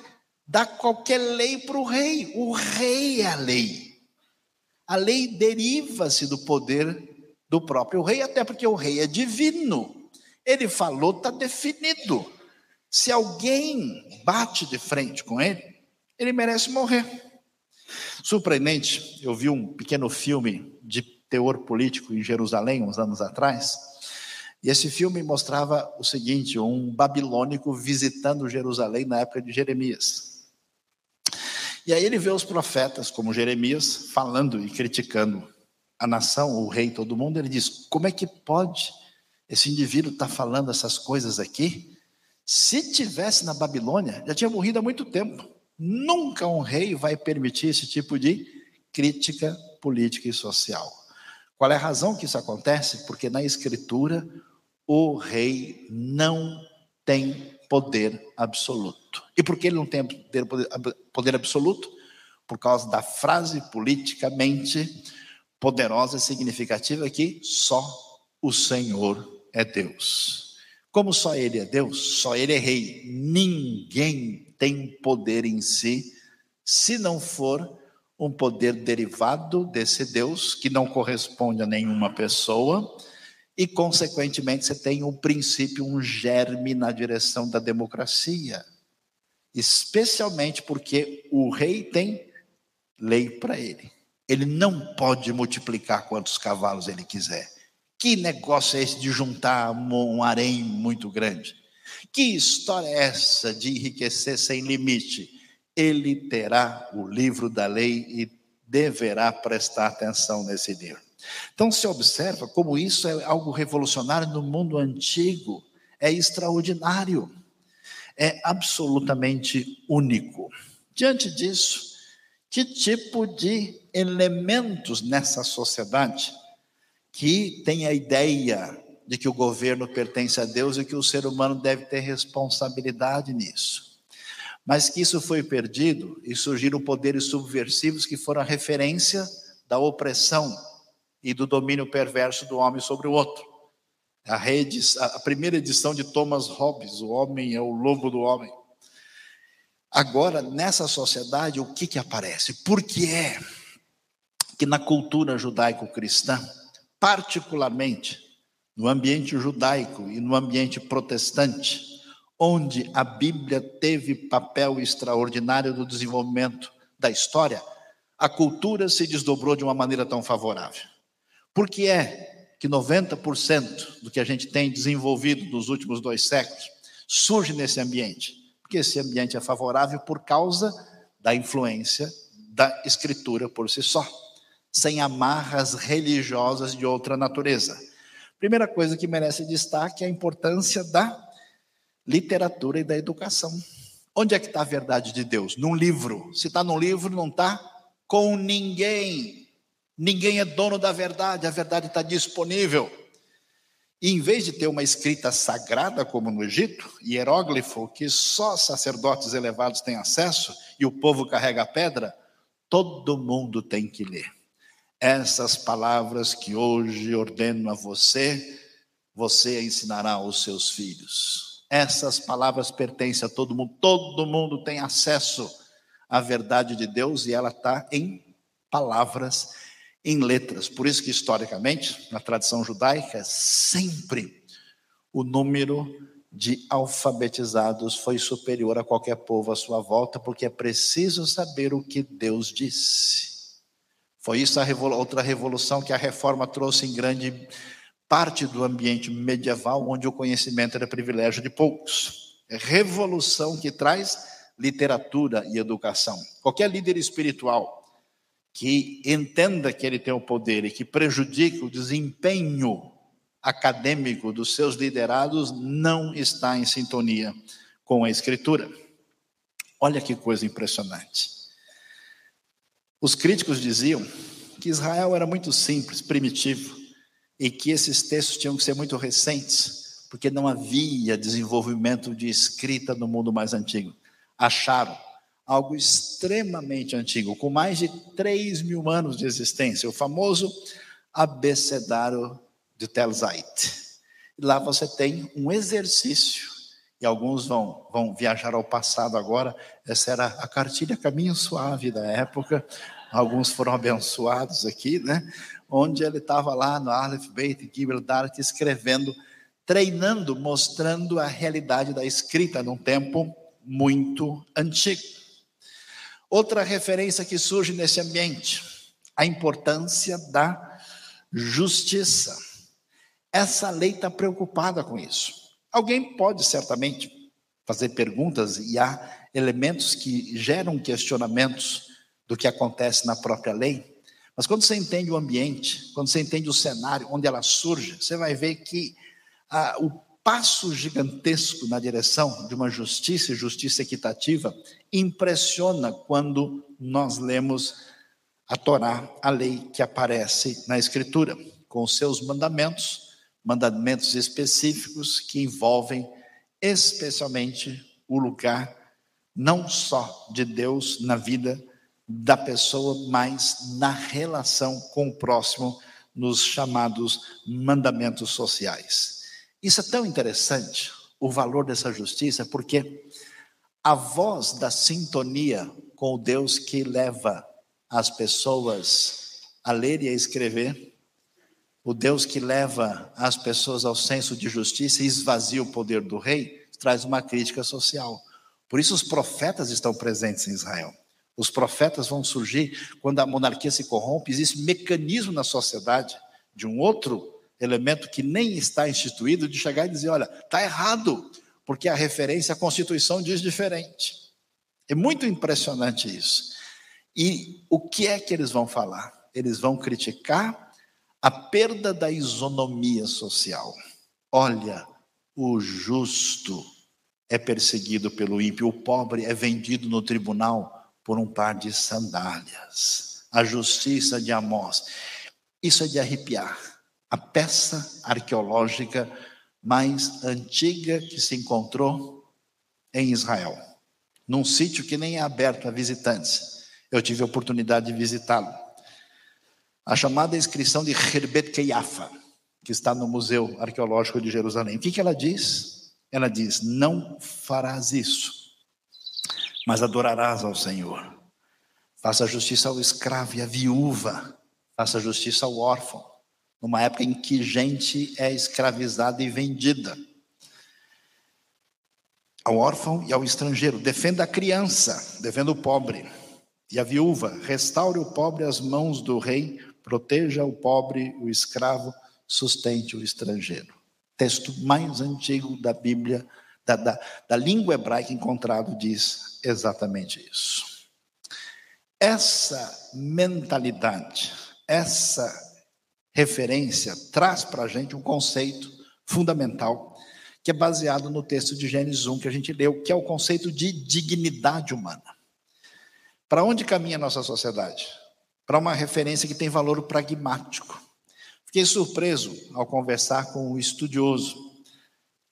dar qualquer lei para o rei? O rei é a lei. A lei deriva-se do poder do próprio rei, até porque o rei é divino. Ele falou, está definido. Se alguém bate de frente com ele, ele merece morrer. Surpreendente, eu vi um pequeno filme de teor político em Jerusalém, uns anos atrás, e esse filme mostrava o seguinte: um babilônico visitando Jerusalém na época de Jeremias. E aí ele vê os profetas, como Jeremias, falando e criticando a nação, o rei, todo mundo. Ele diz: como é que pode esse indivíduo estar tá falando essas coisas aqui? Se tivesse na Babilônia, já tinha morrido há muito tempo. Nunca um rei vai permitir esse tipo de crítica política e social. Qual é a razão que isso acontece? Porque na Escritura o rei não tem poder absoluto. E por que ele não tem poder, poder, absoluto? Por causa da frase politicamente poderosa e significativa que só o Senhor é Deus. Como só Ele é Deus, só Ele é Rei, ninguém tem poder em si, se não for um poder derivado desse Deus, que não corresponde a nenhuma pessoa, e, consequentemente, você tem um princípio, um germe na direção da democracia. Especialmente porque o rei tem lei para ele. Ele não pode multiplicar quantos cavalos ele quiser. Que negócio é esse de juntar um harém muito grande? Que história é essa de enriquecer sem limite? Ele terá o livro da lei e deverá prestar atenção nesse livro. Então se observa como isso é algo revolucionário no mundo antigo, é extraordinário, é absolutamente único. Diante disso, que tipo de elementos nessa sociedade que tem a ideia de que o governo pertence a Deus e que o ser humano deve ter responsabilidade nisso? Mas que isso foi perdido e surgiram poderes subversivos que foram a referência da opressão e do domínio perverso do homem sobre o outro. A, rede, a primeira edição de Thomas Hobbes, O Homem é o Lobo do Homem. Agora, nessa sociedade, o que, que aparece? Por que é que na cultura judaico-cristã, particularmente no ambiente judaico e no ambiente protestante, onde a Bíblia teve papel extraordinário no desenvolvimento da história, a cultura se desdobrou de uma maneira tão favorável. Por que é que 90% do que a gente tem desenvolvido nos últimos dois séculos surge nesse ambiente? Porque esse ambiente é favorável por causa da influência da escritura por si só, sem amarras religiosas de outra natureza. Primeira coisa que merece destaque é a importância da literatura e da educação. Onde é que está a verdade de Deus? Num livro. Se está num livro, não está com ninguém. Ninguém é dono da verdade, a verdade está disponível. E em vez de ter uma escrita sagrada, como no Egito, hieróglifo, que só sacerdotes elevados têm acesso e o povo carrega a pedra, todo mundo tem que ler. Essas palavras que hoje ordeno a você, você ensinará aos seus filhos. Essas palavras pertencem a todo mundo, todo mundo tem acesso à verdade de Deus e ela está em palavras em letras. Por isso que, historicamente, na tradição judaica, sempre o número de alfabetizados foi superior a qualquer povo à sua volta, porque é preciso saber o que Deus disse. Foi isso a outra revolução que a reforma trouxe em grande parte do ambiente medieval, onde o conhecimento era privilégio de poucos. É revolução que traz literatura e educação. Qualquer líder espiritual que entenda que ele tem o poder e que prejudique o desempenho acadêmico dos seus liderados não está em sintonia com a Escritura. Olha que coisa impressionante. Os críticos diziam que Israel era muito simples, primitivo, e que esses textos tinham que ser muito recentes, porque não havia desenvolvimento de escrita no mundo mais antigo. Acharam algo extremamente antigo, com mais de 3 mil anos de existência, o famoso abecedário de Tel Zait. Lá você tem um exercício, e alguns vão, vão viajar ao passado agora, essa era a cartilha Caminho Suave da época, alguns foram abençoados aqui, né? Onde ele estava lá no Aleph Beit Gibel Dart escrevendo, treinando, mostrando a realidade da escrita num tempo muito antigo. Outra referência que surge nesse ambiente, a importância da justiça. Essa lei está preocupada com isso. Alguém pode certamente fazer perguntas e há elementos que geram questionamentos do que acontece na própria lei. Mas quando você entende o ambiente, quando você entende o cenário onde ela surge, você vai ver que ah, o passo gigantesco na direção de uma justiça e justiça equitativa impressiona quando nós lemos a Torá, a lei que aparece na Escritura, com os seus mandamentos, mandamentos específicos que envolvem especialmente o lugar não só de Deus na vida da pessoa, mas na relação com o próximo, nos chamados mandamentos sociais. Isso é tão interessante, o valor dessa justiça, porque a voz da sintonia com o Deus que leva as pessoas a ler e a escrever, o Deus que leva as pessoas ao senso de justiça e esvazia o poder do rei, traz uma crítica social. Por isso os profetas estão presentes em Israel. Os profetas vão surgir quando a monarquia se corrompe, existe mecanismo na sociedade de um outro elemento que nem está instituído de chegar e dizer, olha, está errado, porque a referência à Constituição diz diferente. É muito impressionante isso. E o que é que eles vão falar? Eles vão criticar a perda da isonomia social. Olha, o justo é perseguido pelo ímpio, o pobre é vendido no tribunal por um par de sandálias. A justiça de Amós. Isso é de arrepiar. A peça arqueológica mais antiga que se encontrou em Israel, num sítio que nem é aberto a visitantes. Eu tive a oportunidade de visitá-lo. A chamada inscrição de Herbet Keiafa, que está no Museu Arqueológico de Jerusalém. O que, que ela diz? Ela diz: Não farás isso mas adorarás ao Senhor. Faça justiça ao escravo e à viúva, faça justiça ao órfão, numa época em que gente é escravizada e vendida. Ao órfão e ao estrangeiro, defenda a criança, defenda o pobre e a viúva, restaure o pobre às mãos do rei, proteja o pobre, o escravo, sustente o estrangeiro. Texto mais antigo da Bíblia, da, da, da língua hebraica encontrado, diz exatamente isso. Essa mentalidade, essa referência traz para a gente um conceito fundamental que é baseado no texto de Gênesis 1 que a gente leu, que é o conceito de dignidade humana. Para onde caminha a nossa sociedade? Para uma referência que tem valor pragmático. Fiquei surpreso ao conversar com um estudioso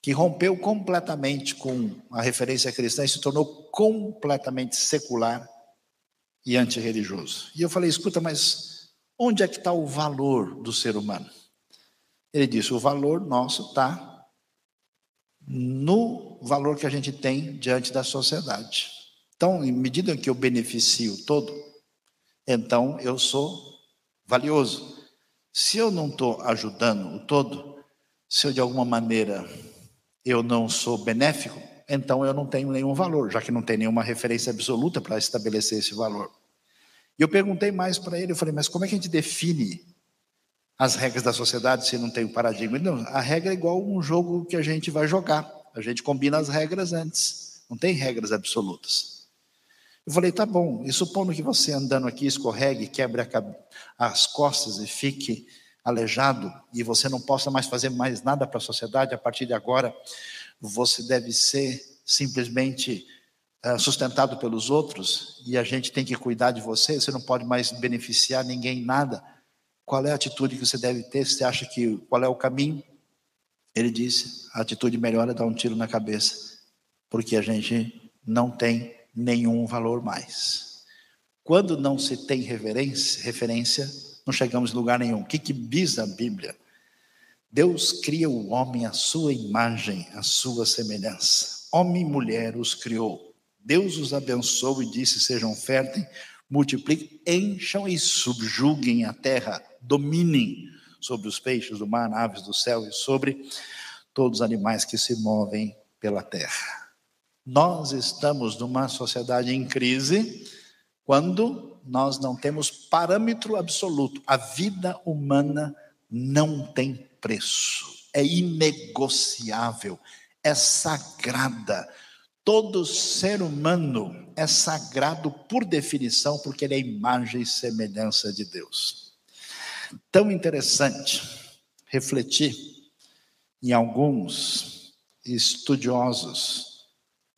que rompeu completamente com a referência cristã e se tornou completamente secular e antirreligioso. E eu falei: escuta, mas onde é que está o valor do ser humano? Ele disse: o valor nosso está no valor que a gente tem diante da sociedade. Então, em medida que eu beneficio todo, então eu sou valioso. Se eu não estou ajudando o todo, se eu de alguma maneira eu não sou benéfico, então eu não tenho nenhum valor, já que não tem nenhuma referência absoluta para estabelecer esse valor. E eu perguntei mais para ele, eu falei, mas como é que a gente define as regras da sociedade se não tem um paradigma? Não, a regra é igual um jogo que a gente vai jogar. A gente combina as regras antes. Não tem regras absolutas. Eu falei, tá bom, e supondo que você andando aqui escorregue, quebre as costas e fique aleijado, e você não possa mais fazer mais nada para a sociedade, a partir de agora, você deve ser simplesmente uh, sustentado pelos outros, e a gente tem que cuidar de você, você não pode mais beneficiar ninguém nada. Qual é a atitude que você deve ter? Você acha que qual é o caminho? Ele disse: a atitude melhor é dar um tiro na cabeça, porque a gente não tem nenhum valor mais. Quando não se tem referência, não chegamos em lugar nenhum. O que, que diz a Bíblia? Deus cria o homem à sua imagem, à sua semelhança. Homem e mulher os criou. Deus os abençoou e disse: sejam férteis, multipliquem, encham e subjuguem a terra, dominem sobre os peixes do mar, aves do céu e sobre todos os animais que se movem pela terra. Nós estamos numa sociedade em crise quando nós não temos parâmetro absoluto. A vida humana não tem preço, é inegociável, é sagrada. Todo ser humano é sagrado por definição, porque ele é imagem e semelhança de Deus. Tão interessante refletir em alguns estudiosos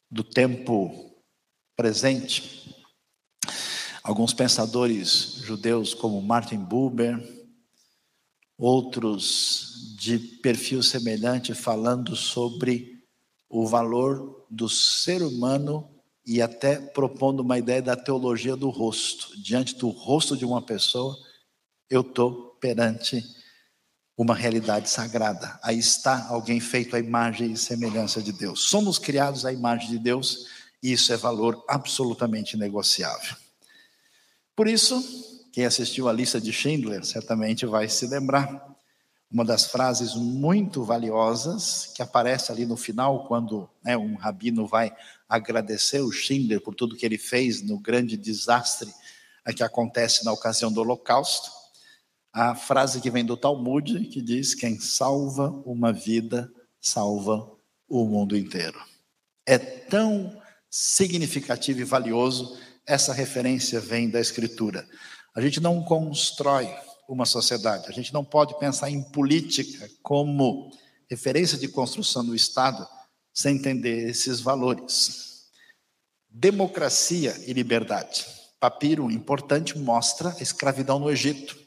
do tempo presente. Alguns pensadores judeus, como Martin Buber, outros de perfil semelhante, falando sobre o valor do ser humano e até propondo uma ideia da teologia do rosto. Diante do rosto de uma pessoa, eu estou perante uma realidade sagrada. Aí está alguém feito à imagem e semelhança de Deus. Somos criados à imagem de Deus e isso é valor absolutamente negociável. Por isso, quem assistiu a lista de Schindler certamente vai se lembrar uma das frases muito valiosas que aparece ali no final, quando né, um rabino vai agradecer o Schindler por tudo que ele fez no grande desastre que acontece na ocasião do Holocausto a frase que vem do Talmud, que diz: Quem salva uma vida, salva o mundo inteiro. É tão significativo e valioso, essa referência vem da Escritura. A gente não constrói uma sociedade, a gente não pode pensar em política como referência de construção do Estado sem entender esses valores. Democracia e liberdade. Papiro importante mostra a escravidão no Egito.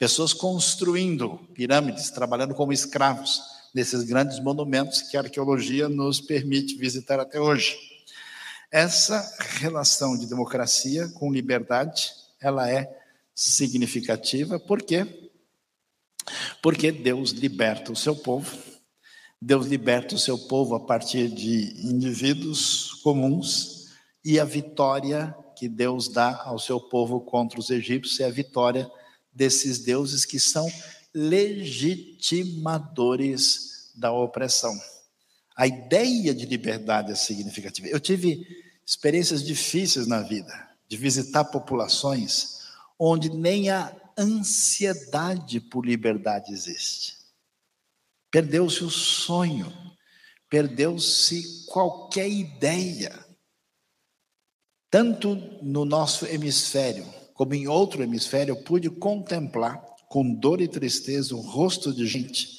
Pessoas construindo pirâmides, trabalhando como escravos nesses grandes monumentos que a arqueologia nos permite visitar até hoje. Essa relação de democracia com liberdade, ela é significativa, por quê? Porque Deus liberta o seu povo, Deus liberta o seu povo a partir de indivíduos comuns, e a vitória que Deus dá ao seu povo contra os egípcios é a vitória desses deuses que são legitimadores da opressão. A ideia de liberdade é significativa. Eu tive experiências difíceis na vida, de visitar populações onde nem a ansiedade por liberdade existe. Perdeu-se o sonho, perdeu-se qualquer ideia. Tanto no nosso hemisfério, como em outro hemisfério, pude contemplar com dor e tristeza um rosto de gente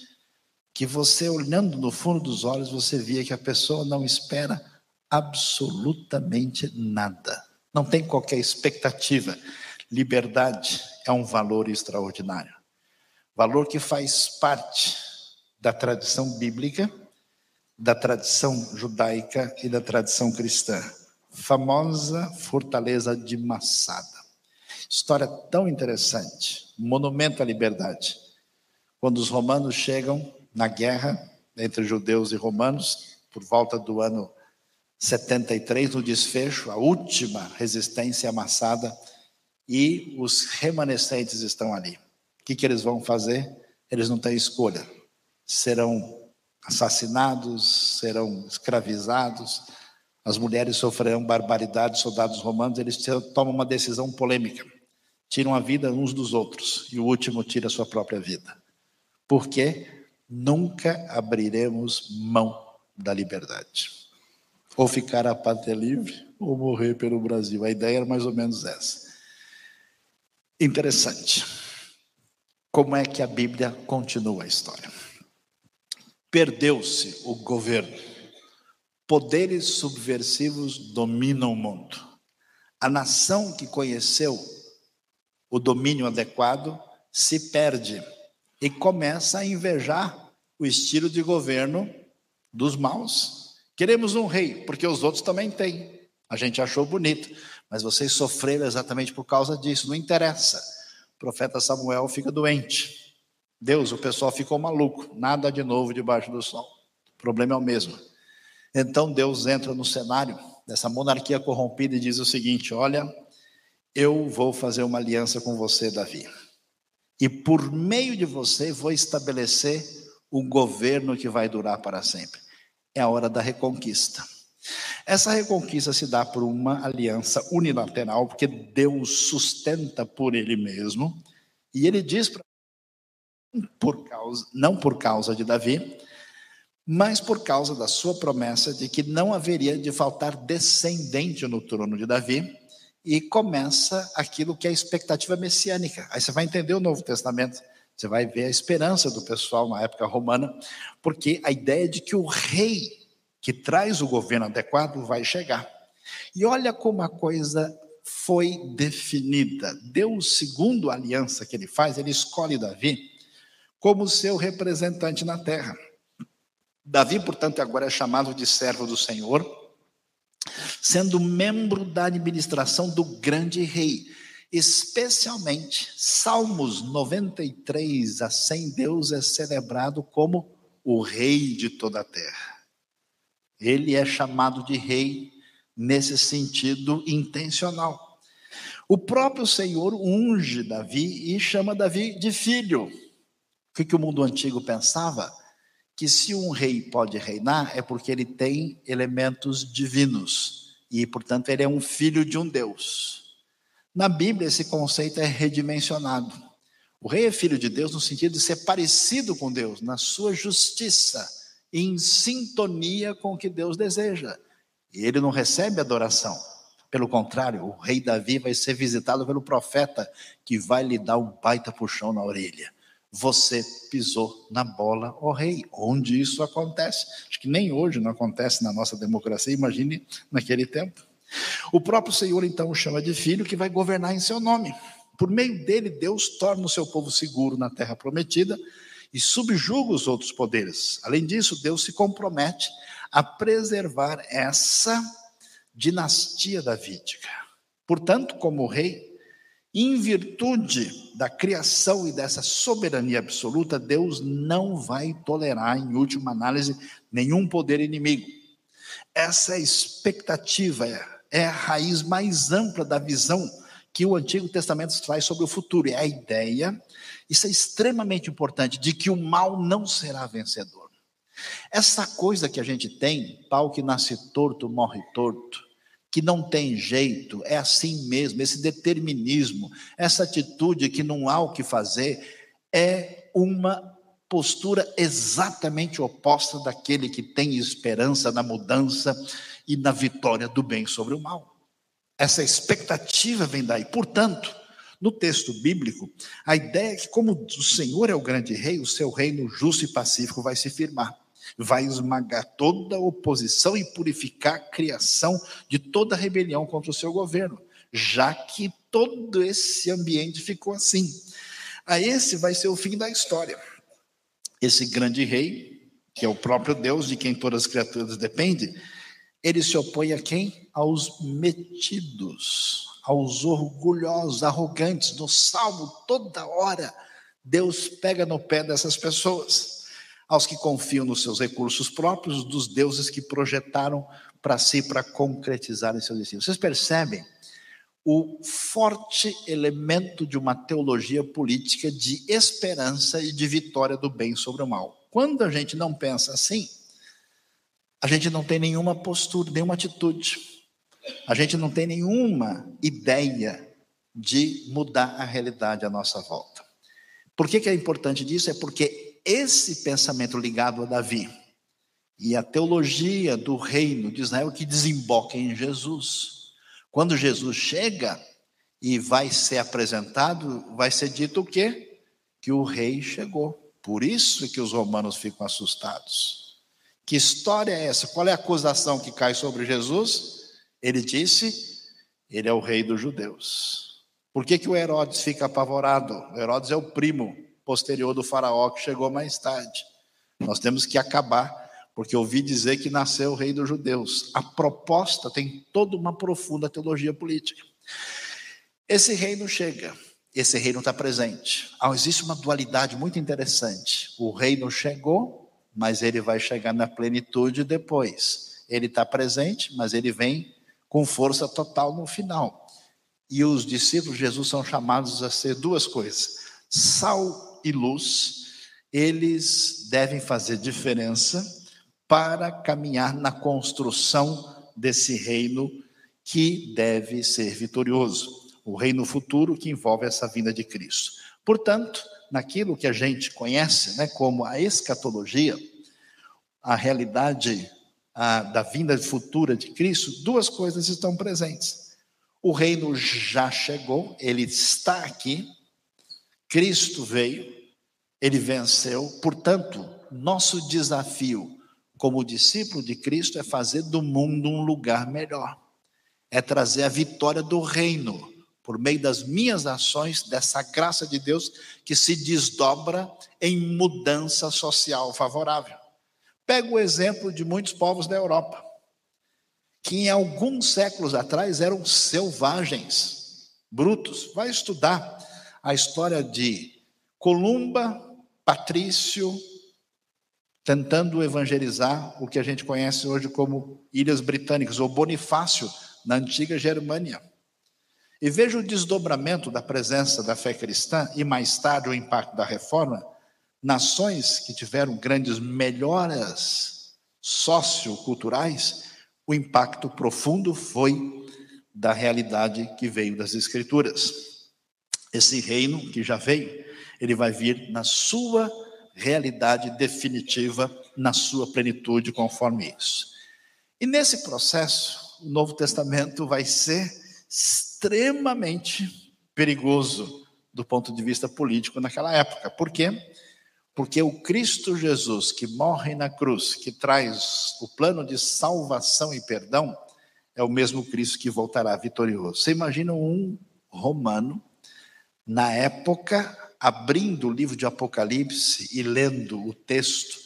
que você olhando no fundo dos olhos, você via que a pessoa não espera absolutamente nada. Não tem qualquer expectativa. Liberdade é um valor extraordinário. Valor que faz parte da tradição bíblica, da tradição judaica e da tradição cristã. Famosa fortaleza de Massada. História tão interessante. Monumento à liberdade. Quando os romanos chegam na guerra entre judeus e romanos, por volta do ano 73, no desfecho, a última resistência amassada, e os remanescentes estão ali. O que, que eles vão fazer? Eles não têm escolha. Serão assassinados, serão escravizados, as mulheres sofrerão barbaridade, soldados romanos, eles tomam uma decisão polêmica tiram a vida uns dos outros e o último tira a sua própria vida. Porque nunca abriremos mão da liberdade. ou ficar a pátria livre, ou morrer pelo Brasil. A ideia era mais ou menos essa. Interessante. Como é que a Bíblia continua a história? Perdeu-se o governo. Poderes subversivos dominam o mundo. A nação que conheceu o domínio adequado se perde e começa a invejar o estilo de governo dos maus. Queremos um rei, porque os outros também têm. A gente achou bonito, mas vocês sofreram exatamente por causa disso, não interessa. O profeta Samuel fica doente. Deus, o pessoal ficou maluco, nada de novo debaixo do sol. O problema é o mesmo. Então Deus entra no cenário dessa monarquia corrompida e diz o seguinte: Olha, eu vou fazer uma aliança com você, Davi. E por meio de você vou estabelecer um governo que vai durar para sempre. É a hora da reconquista. Essa reconquista se dá por uma aliança unilateral, porque Deus sustenta por ele mesmo, e ele diz para por causa, não por causa de Davi, mas por causa da sua promessa de que não haveria de faltar descendente no trono de Davi, e começa aquilo que é a expectativa messiânica. Aí você vai entender o Novo Testamento, você vai ver a esperança do pessoal na época romana, porque a ideia de que o rei que traz o governo adequado vai chegar. E olha como a coisa foi definida. Deus, segundo a aliança que ele faz, ele escolhe Davi como seu representante na terra. Davi, portanto, agora é chamado de servo do Senhor sendo membro da administração do grande rei. Especialmente, Salmos 93 a 100, Deus é celebrado como o rei de toda a terra. Ele é chamado de rei nesse sentido intencional. O próprio Senhor unge Davi e chama Davi de filho. O que, que o mundo antigo pensava? Que se um rei pode reinar é porque ele tem elementos divinos e, portanto, ele é um filho de um Deus. Na Bíblia, esse conceito é redimensionado. O rei é filho de Deus no sentido de ser parecido com Deus, na sua justiça, em sintonia com o que Deus deseja. E ele não recebe adoração. Pelo contrário, o rei Davi vai ser visitado pelo profeta, que vai lhe dar um baita puxão na orelha. Você pisou na bola, ó oh rei. Onde isso acontece? Acho que nem hoje não acontece na nossa democracia, imagine naquele tempo. O próprio Senhor então o chama de filho que vai governar em seu nome. Por meio dele, Deus torna o seu povo seguro na terra prometida e subjuga os outros poderes. Além disso, Deus se compromete a preservar essa dinastia davídica. Portanto, como rei, em virtude da criação e dessa soberania absoluta, Deus não vai tolerar, em última análise, nenhum poder inimigo. Essa expectativa é, é a raiz mais ampla da visão que o Antigo Testamento traz sobre o futuro. É a ideia, isso é extremamente importante, de que o mal não será vencedor. Essa coisa que a gente tem, pau que nasce torto, morre torto, que não tem jeito, é assim mesmo, esse determinismo, essa atitude que não há o que fazer, é uma postura exatamente oposta daquele que tem esperança na mudança e na vitória do bem sobre o mal. Essa expectativa vem daí. Portanto, no texto bíblico, a ideia é que, como o Senhor é o grande rei, o seu reino justo e pacífico vai se firmar vai esmagar toda oposição e purificar a criação de toda rebelião contra o seu governo, já que todo esse ambiente ficou assim. A esse vai ser o fim da história. Esse grande rei, que é o próprio Deus de quem todas as criaturas dependem, ele se opõe a quem? Aos metidos, aos orgulhosos, arrogantes. No Salmo, toda hora, Deus pega no pé dessas pessoas aos que confiam nos seus recursos próprios, dos deuses que projetaram para si para concretizar seus ensinos. Vocês percebem o forte elemento de uma teologia política de esperança e de vitória do bem sobre o mal. Quando a gente não pensa assim, a gente não tem nenhuma postura, nenhuma atitude. A gente não tem nenhuma ideia de mudar a realidade à nossa volta. Por que, que é importante disso? É porque esse pensamento ligado a Davi e a teologia do reino de Israel que desemboca em Jesus. Quando Jesus chega e vai ser apresentado, vai ser dito o quê? Que o rei chegou. Por isso que os romanos ficam assustados. Que história é essa? Qual é a acusação que cai sobre Jesus? Ele disse: Ele é o rei dos judeus. Por que, que o Herodes fica apavorado? O Herodes é o primo posterior do faraó que chegou mais tarde. Nós temos que acabar porque ouvi dizer que nasceu o rei dos judeus. A proposta tem toda uma profunda teologia política. Esse reino chega, esse reino está presente. Ah, existe uma dualidade muito interessante. O reino chegou, mas ele vai chegar na plenitude depois. Ele está presente, mas ele vem com força total no final. E os discípulos de Jesus são chamados a ser duas coisas: sal e luz. Eles devem fazer diferença para caminhar na construção desse reino que deve ser vitorioso, o reino futuro que envolve essa vinda de Cristo. Portanto, naquilo que a gente conhece né, como a escatologia, a realidade a, da vinda futura de Cristo, duas coisas estão presentes. O reino já chegou, ele está aqui, Cristo veio, ele venceu, portanto, nosso desafio como discípulo de Cristo, é fazer do mundo um lugar melhor, é trazer a vitória do reino por meio das minhas ações, dessa graça de Deus que se desdobra em mudança social favorável. Pega o exemplo de muitos povos da Europa, que em alguns séculos atrás eram selvagens, brutos. Vai estudar a história de Columba, Patrício, tentando evangelizar o que a gente conhece hoje como Ilhas Britânicas, ou Bonifácio, na antiga Germânia. E veja o desdobramento da presença da fé cristã e mais tarde o impacto da reforma. Nações que tiveram grandes melhoras socioculturais, o impacto profundo foi da realidade que veio das Escrituras. Esse reino que já veio, ele vai vir na sua realidade definitiva na sua plenitude, conforme isso. E nesse processo, o Novo Testamento vai ser extremamente perigoso do ponto de vista político naquela época. Por quê? Porque o Cristo Jesus que morre na cruz, que traz o plano de salvação e perdão, é o mesmo Cristo que voltará vitorioso. Você imagina um romano, na época, abrindo o livro de Apocalipse e lendo o texto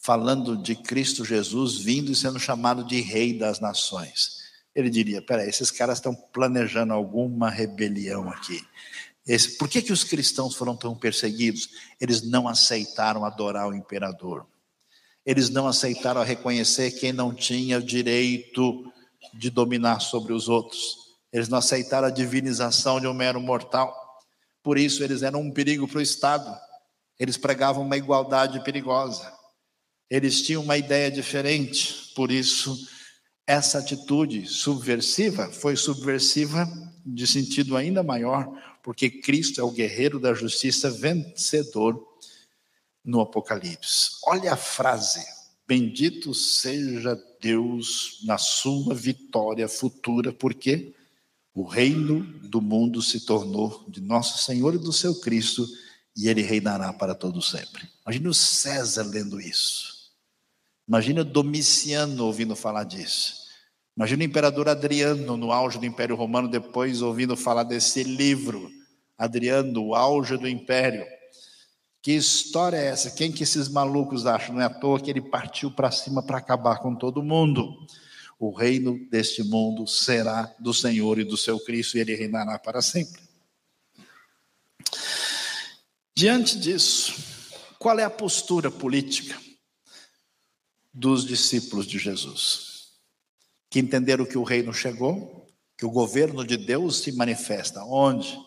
falando de Cristo Jesus vindo e sendo chamado de Rei das Nações. Ele diria: peraí, esses caras estão planejando alguma rebelião aqui. Esse, por que, que os cristãos foram tão perseguidos? Eles não aceitaram adorar o imperador. Eles não aceitaram reconhecer quem não tinha o direito de dominar sobre os outros. Eles não aceitaram a divinização de um mero mortal. Por isso, eles eram um perigo para o Estado. Eles pregavam uma igualdade perigosa. Eles tinham uma ideia diferente. Por isso, essa atitude subversiva foi subversiva de sentido ainda maior, porque Cristo é o guerreiro da justiça vencedor no Apocalipse. Olha a frase: Bendito seja Deus na sua vitória futura, por quê? O reino do mundo se tornou de nosso Senhor e do seu Cristo, e ele reinará para todo sempre. Imagine o César lendo isso. Imagine o Domiciano ouvindo falar disso. Imagine o imperador Adriano, no auge do Império Romano, depois ouvindo falar desse livro. Adriano, o auge do Império. Que história é essa? Quem que esses malucos acham? Não é à toa que ele partiu para cima para acabar com todo mundo o reino deste mundo será do Senhor e do seu Cristo, e ele reinará para sempre. Diante disso, qual é a postura política dos discípulos de Jesus? Que entenderam que o reino chegou, que o governo de Deus se manifesta. Onde?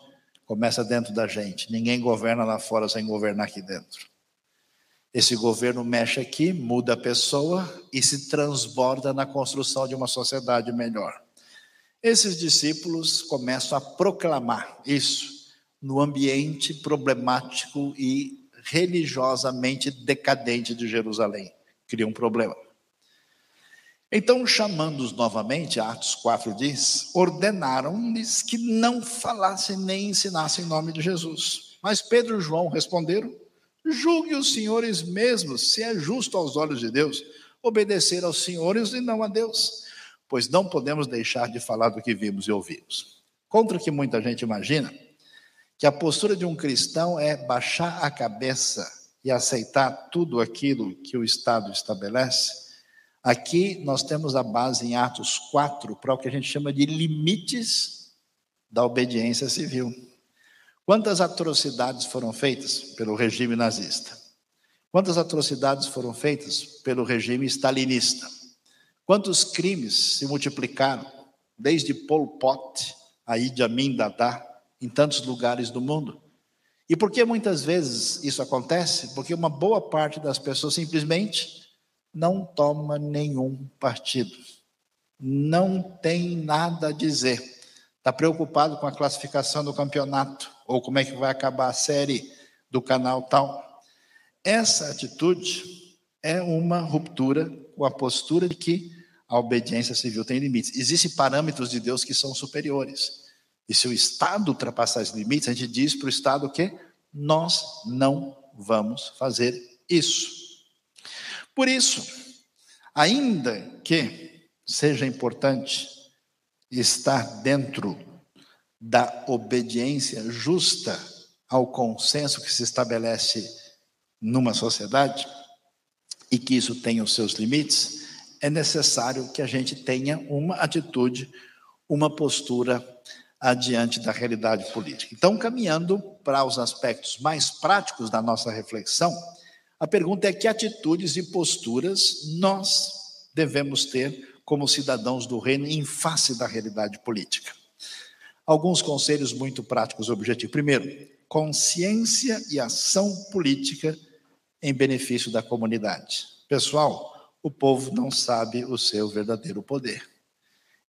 Começa dentro da gente. Ninguém governa lá fora sem governar aqui dentro. Esse governo mexe aqui, muda a pessoa e se transborda na construção de uma sociedade melhor. Esses discípulos começam a proclamar isso no ambiente problemático e religiosamente decadente de Jerusalém. Cria um problema. Então, chamando-os novamente, Atos 4 diz, ordenaram-lhes que não falassem nem ensinassem em nome de Jesus. Mas Pedro e João responderam: Julgue os senhores mesmos, se é justo aos olhos de Deus, obedecer aos senhores e não a Deus, pois não podemos deixar de falar do que vimos e ouvimos. Contra o que muita gente imagina, que a postura de um cristão é baixar a cabeça e aceitar tudo aquilo que o Estado estabelece, Aqui nós temos a base em Atos 4 para o que a gente chama de limites da obediência civil. Quantas atrocidades foram feitas pelo regime nazista? Quantas atrocidades foram feitas pelo regime stalinista? Quantos crimes se multiplicaram, desde Pol Pot a Idi Amin Dada, em tantos lugares do mundo? E por que muitas vezes isso acontece? Porque uma boa parte das pessoas simplesmente não toma nenhum partido, não tem nada a dizer, está preocupado com a classificação do campeonato ou como é que vai acabar a série do canal tal. Essa atitude é uma ruptura com a postura de que a obediência civil tem limites. Existem parâmetros de Deus que são superiores. E se o Estado ultrapassar esses limites, a gente diz para o Estado que nós não vamos fazer isso. Por isso, ainda que seja importante estar dentro da obediência justa ao consenso que se estabelece numa sociedade e que isso tenha os seus limites, é necessário que a gente tenha uma atitude, uma postura adiante da realidade política. Então, caminhando para os aspectos mais práticos da nossa reflexão, a pergunta é que atitudes e posturas nós devemos ter como cidadãos do reino em face da realidade política. Alguns conselhos muito práticos objetivos. Primeiro, consciência e ação política em benefício da comunidade. Pessoal, o povo não sabe o seu verdadeiro poder.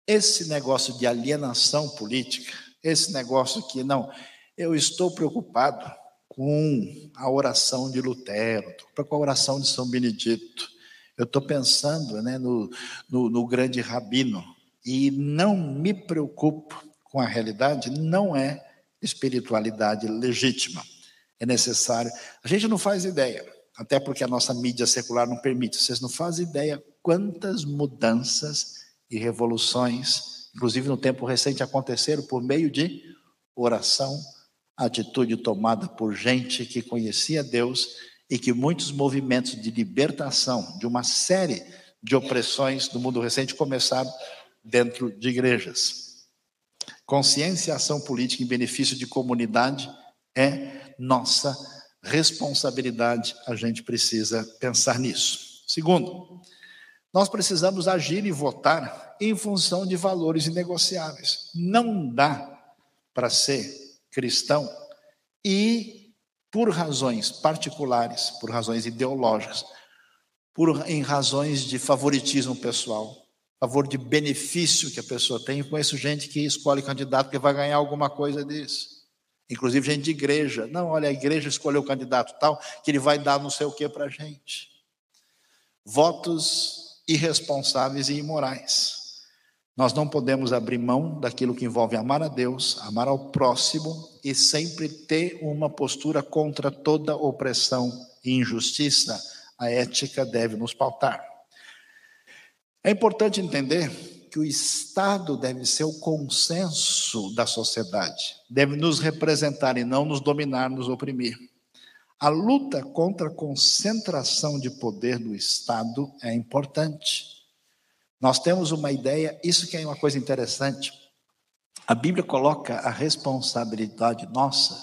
Esse negócio de alienação política, esse negócio que não, eu estou preocupado com a oração de Lutero, com a oração de São Benedito. Eu estou pensando né, no, no, no grande rabino e não me preocupo com a realidade, não é espiritualidade legítima. É necessário. A gente não faz ideia, até porque a nossa mídia secular não permite. Vocês não fazem ideia quantas mudanças e revoluções, inclusive no tempo recente, aconteceram por meio de oração atitude tomada por gente que conhecia Deus e que muitos movimentos de libertação de uma série de opressões do mundo recente começaram dentro de igrejas. Consciência e ação política em benefício de comunidade é nossa responsabilidade, a gente precisa pensar nisso. Segundo, nós precisamos agir e votar em função de valores inegociáveis. Não dá para ser cristão e por razões particulares, por razões ideológicas, por em razões de favoritismo pessoal, favor de benefício que a pessoa tem. Eu conheço gente que escolhe candidato que vai ganhar alguma coisa disso. Inclusive gente de igreja. Não, olha, a igreja escolheu o candidato tal, que ele vai dar não sei o que para a gente. Votos irresponsáveis e imorais. Nós não podemos abrir mão daquilo que envolve amar a Deus, amar ao próximo e sempre ter uma postura contra toda opressão e injustiça. A ética deve nos pautar. É importante entender que o Estado deve ser o consenso da sociedade, deve nos representar e não nos dominar, nos oprimir. A luta contra a concentração de poder do Estado é importante. Nós temos uma ideia, isso que é uma coisa interessante. A Bíblia coloca a responsabilidade nossa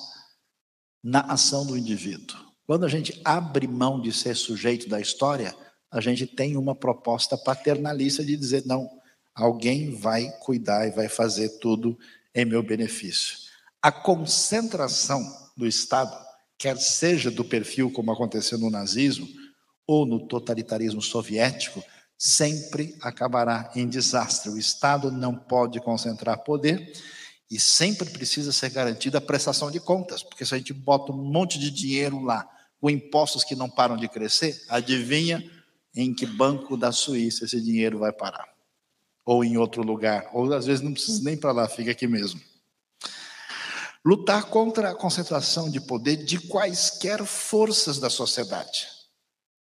na ação do indivíduo. Quando a gente abre mão de ser sujeito da história, a gente tem uma proposta paternalista de dizer: não, alguém vai cuidar e vai fazer tudo em meu benefício. A concentração do Estado, quer seja do perfil como aconteceu no nazismo ou no totalitarismo soviético, sempre acabará em desastre. O Estado não pode concentrar poder e sempre precisa ser garantida a prestação de contas, porque se a gente bota um monte de dinheiro lá, com impostos que não param de crescer, adivinha em que banco da Suíça esse dinheiro vai parar. Ou em outro lugar. Ou às vezes não precisa nem para lá, fica aqui mesmo. Lutar contra a concentração de poder de quaisquer forças da sociedade.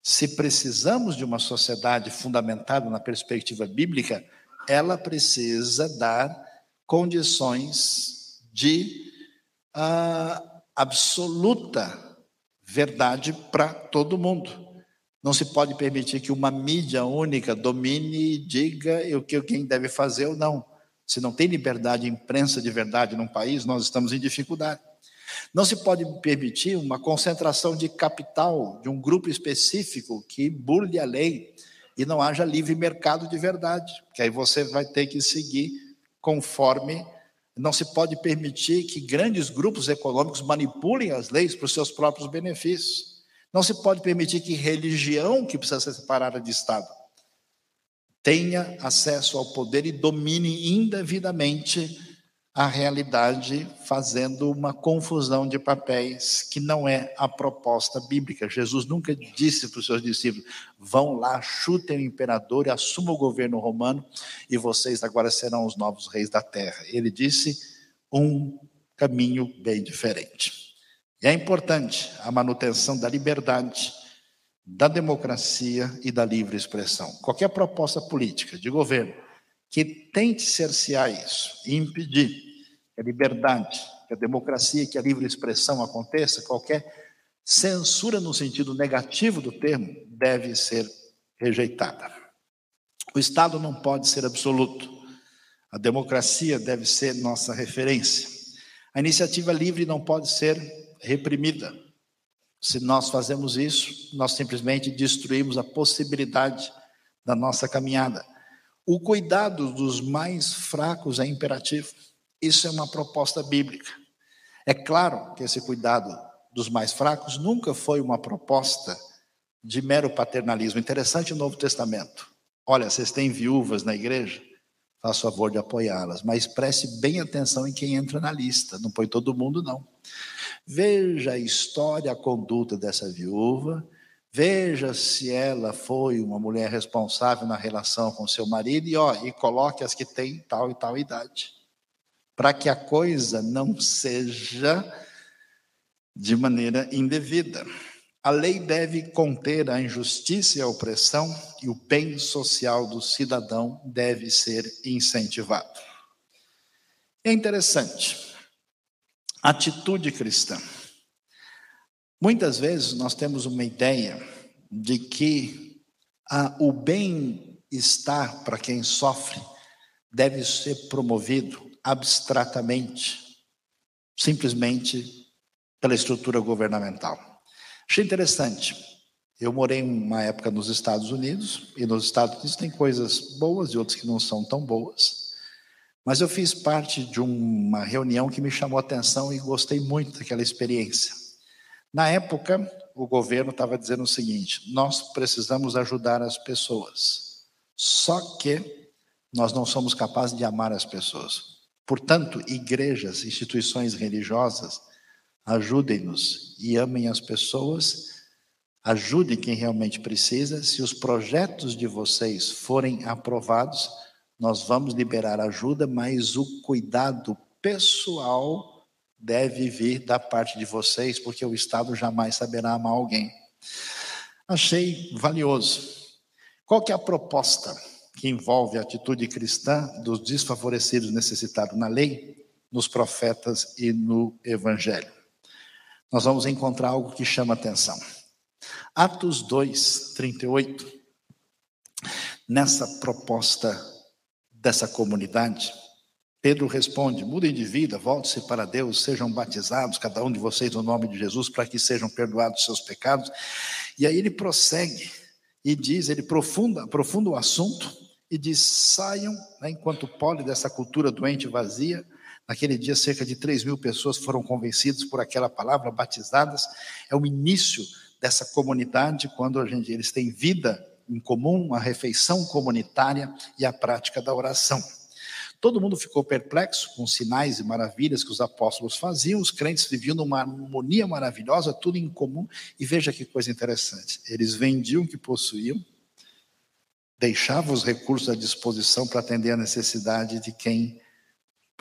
Se precisamos de uma sociedade fundamentada na perspectiva bíblica, ela precisa dar condições de uh, absoluta verdade para todo mundo. Não se pode permitir que uma mídia única domine e diga o que alguém deve fazer ou não. Se não tem liberdade de imprensa de verdade num país, nós estamos em dificuldade. Não se pode permitir uma concentração de capital de um grupo específico que burle a lei e não haja livre mercado de verdade, que aí você vai ter que seguir conforme. Não se pode permitir que grandes grupos econômicos manipulem as leis para os seus próprios benefícios. Não se pode permitir que religião, que precisa ser separada de Estado, tenha acesso ao poder e domine indevidamente a realidade, fazendo uma confusão de papéis que não é a proposta bíblica. Jesus nunca disse para os seus discípulos: vão lá, chutem o imperador e assumam o governo romano, e vocês agora serão os novos reis da terra. Ele disse um caminho bem diferente. E é importante a manutenção da liberdade, da democracia e da livre expressão. Qualquer proposta política de governo que tente cercear isso e impedir que a liberdade, que a democracia, que a livre expressão aconteça, qualquer censura no sentido negativo do termo deve ser rejeitada. O Estado não pode ser absoluto. A democracia deve ser nossa referência. A iniciativa livre não pode ser reprimida. Se nós fazemos isso, nós simplesmente destruímos a possibilidade da nossa caminhada. O cuidado dos mais fracos é imperativo. Isso é uma proposta bíblica. É claro que esse cuidado dos mais fracos nunca foi uma proposta de mero paternalismo. Interessante o Novo Testamento. Olha, vocês têm viúvas na igreja? Faça favor de apoiá-las, mas preste bem atenção em quem entra na lista. Não põe todo mundo, não. Veja a história, a conduta dessa viúva Veja se ela foi uma mulher responsável na relação com seu marido e, ó, e coloque as que têm tal e tal idade. Para que a coisa não seja de maneira indevida. A lei deve conter a injustiça e a opressão e o bem social do cidadão deve ser incentivado. É interessante. Atitude cristã. Muitas vezes nós temos uma ideia de que ah, o bem-estar para quem sofre deve ser promovido abstratamente, simplesmente pela estrutura governamental. Achei interessante. Eu morei uma época nos Estados Unidos, e nos Estados Unidos tem coisas boas e outras que não são tão boas. Mas eu fiz parte de uma reunião que me chamou a atenção e gostei muito daquela experiência. Na época, o governo estava dizendo o seguinte: nós precisamos ajudar as pessoas, só que nós não somos capazes de amar as pessoas. Portanto, igrejas, instituições religiosas, ajudem-nos e amem as pessoas, ajudem quem realmente precisa. Se os projetos de vocês forem aprovados, nós vamos liberar ajuda, mas o cuidado pessoal deve vir da parte de vocês, porque o Estado jamais saberá amar alguém. Achei valioso. Qual que é a proposta que envolve a atitude cristã dos desfavorecidos necessitados na lei, nos profetas e no evangelho? Nós vamos encontrar algo que chama atenção. Atos 2, 38. Nessa proposta dessa comunidade, Pedro responde: mudem de vida, volte-se para Deus, sejam batizados, cada um de vocês, no nome de Jesus, para que sejam perdoados seus pecados. E aí ele prossegue e diz: ele profunda, aprofunda o assunto e diz: saiam, né, enquanto pole dessa cultura doente e vazia. Naquele dia, cerca de 3 mil pessoas foram convencidas por aquela palavra, batizadas. É o início dessa comunidade, quando a gente, eles têm vida em comum, a refeição comunitária e a prática da oração. Todo mundo ficou perplexo com os sinais e maravilhas que os apóstolos faziam, os crentes viviam numa harmonia maravilhosa, tudo em comum, e veja que coisa interessante: eles vendiam o que possuíam, deixava os recursos à disposição para atender a necessidade de quem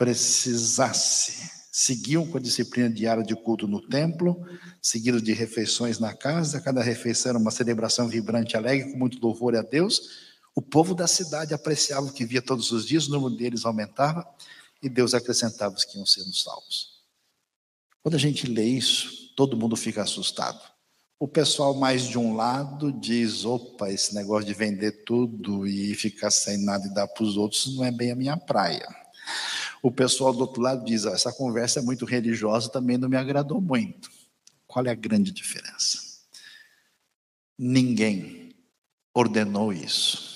precisasse. Seguiam com a disciplina diária de culto no templo, seguido de refeições na casa. Cada refeição era uma celebração vibrante alegre, com muito louvor a Deus. O povo da cidade apreciava o que via todos os dias, o número deles aumentava e Deus acrescentava os que iam sendo salvos. Quando a gente lê isso, todo mundo fica assustado. O pessoal mais de um lado diz: opa, esse negócio de vender tudo e ficar sem nada e dar para os outros não é bem a minha praia. O pessoal do outro lado diz: essa conversa é muito religiosa, também não me agradou muito. Qual é a grande diferença? Ninguém ordenou isso.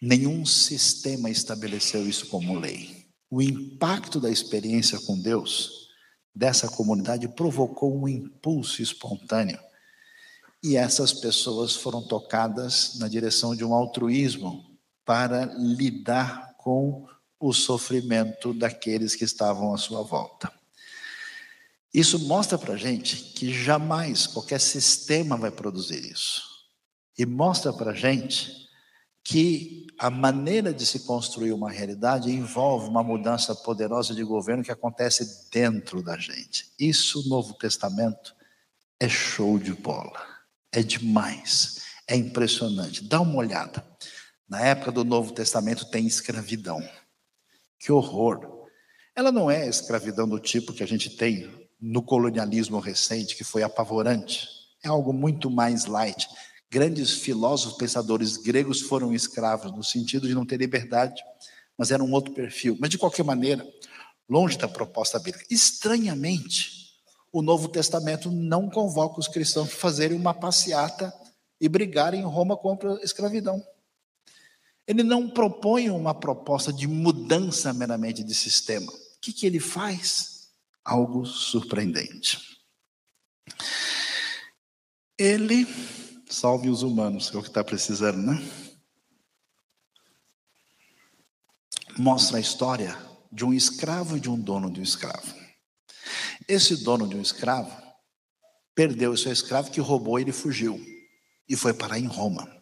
Nenhum sistema estabeleceu isso como lei. O impacto da experiência com Deus dessa comunidade provocou um impulso espontâneo. E essas pessoas foram tocadas na direção de um altruísmo para lidar com o sofrimento daqueles que estavam à sua volta. Isso mostra para gente que jamais qualquer sistema vai produzir isso. E mostra para a gente que a maneira de se construir uma realidade envolve uma mudança poderosa de governo que acontece dentro da gente. Isso, o Novo Testamento, é show de bola. É demais. É impressionante. Dá uma olhada. Na época do Novo Testamento tem escravidão. Que horror. Ela não é escravidão do tipo que a gente tem no colonialismo recente, que foi apavorante. É algo muito mais light Grandes filósofos, pensadores gregos foram escravos, no sentido de não ter liberdade, mas era um outro perfil. Mas, de qualquer maneira, longe da proposta bíblica. Estranhamente, o Novo Testamento não convoca os cristãos para fazerem uma passeata e brigarem em Roma contra a escravidão. Ele não propõe uma proposta de mudança meramente de sistema. O que, que ele faz? Algo surpreendente. Ele Salve os humanos, que é o que está precisando, né? Mostra a história de um escravo e de um dono de um escravo. Esse dono de um escravo perdeu o seu escravo que roubou ele fugiu e foi parar em Roma.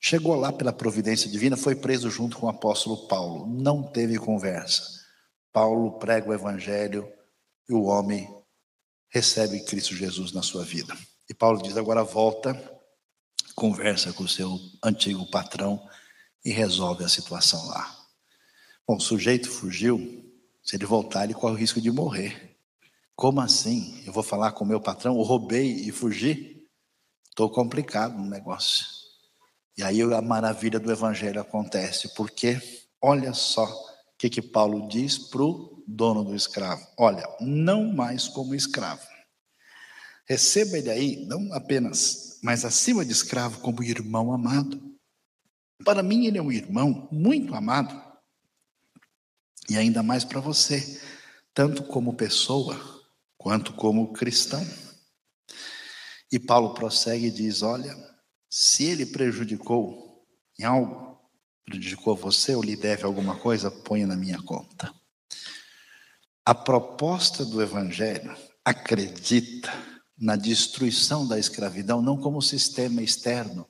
Chegou lá pela providência divina, foi preso junto com o apóstolo Paulo. Não teve conversa. Paulo prega o evangelho e o homem recebe Cristo Jesus na sua vida. E Paulo diz: agora volta conversa com o seu antigo patrão e resolve a situação lá. Bom, o sujeito fugiu, se ele voltar, ele corre o risco de morrer. Como assim? Eu vou falar com o meu patrão, eu roubei e fugi? Estou complicado no negócio. E aí a maravilha do evangelho acontece, porque olha só o que, que Paulo diz para o dono do escravo: olha, não mais como escravo. Receba ele aí, não apenas mas acima de escravo, como irmão amado. Para mim, ele é um irmão muito amado. E ainda mais para você, tanto como pessoa, quanto como cristão. E Paulo prossegue e diz: Olha, se ele prejudicou em algo, prejudicou você ou lhe deve alguma coisa, ponha na minha conta. A proposta do Evangelho acredita na destruição da escravidão, não como sistema externo,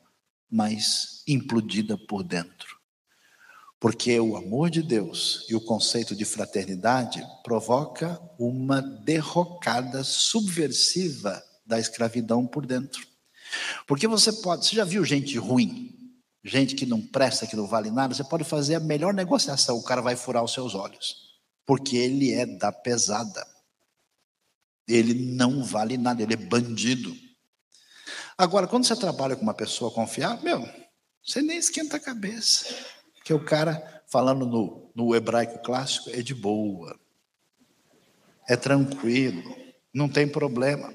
mas implodida por dentro. Porque o amor de Deus e o conceito de fraternidade provoca uma derrocada subversiva da escravidão por dentro. Porque você pode, você já viu gente ruim, gente que não presta, que não vale nada, você pode fazer a melhor negociação, o cara vai furar os seus olhos, porque ele é da pesada ele não vale nada, ele é bandido. Agora, quando você trabalha com uma pessoa confiável, meu, você nem esquenta a cabeça. Porque o cara, falando no, no hebraico clássico, é de boa, é tranquilo, não tem problema.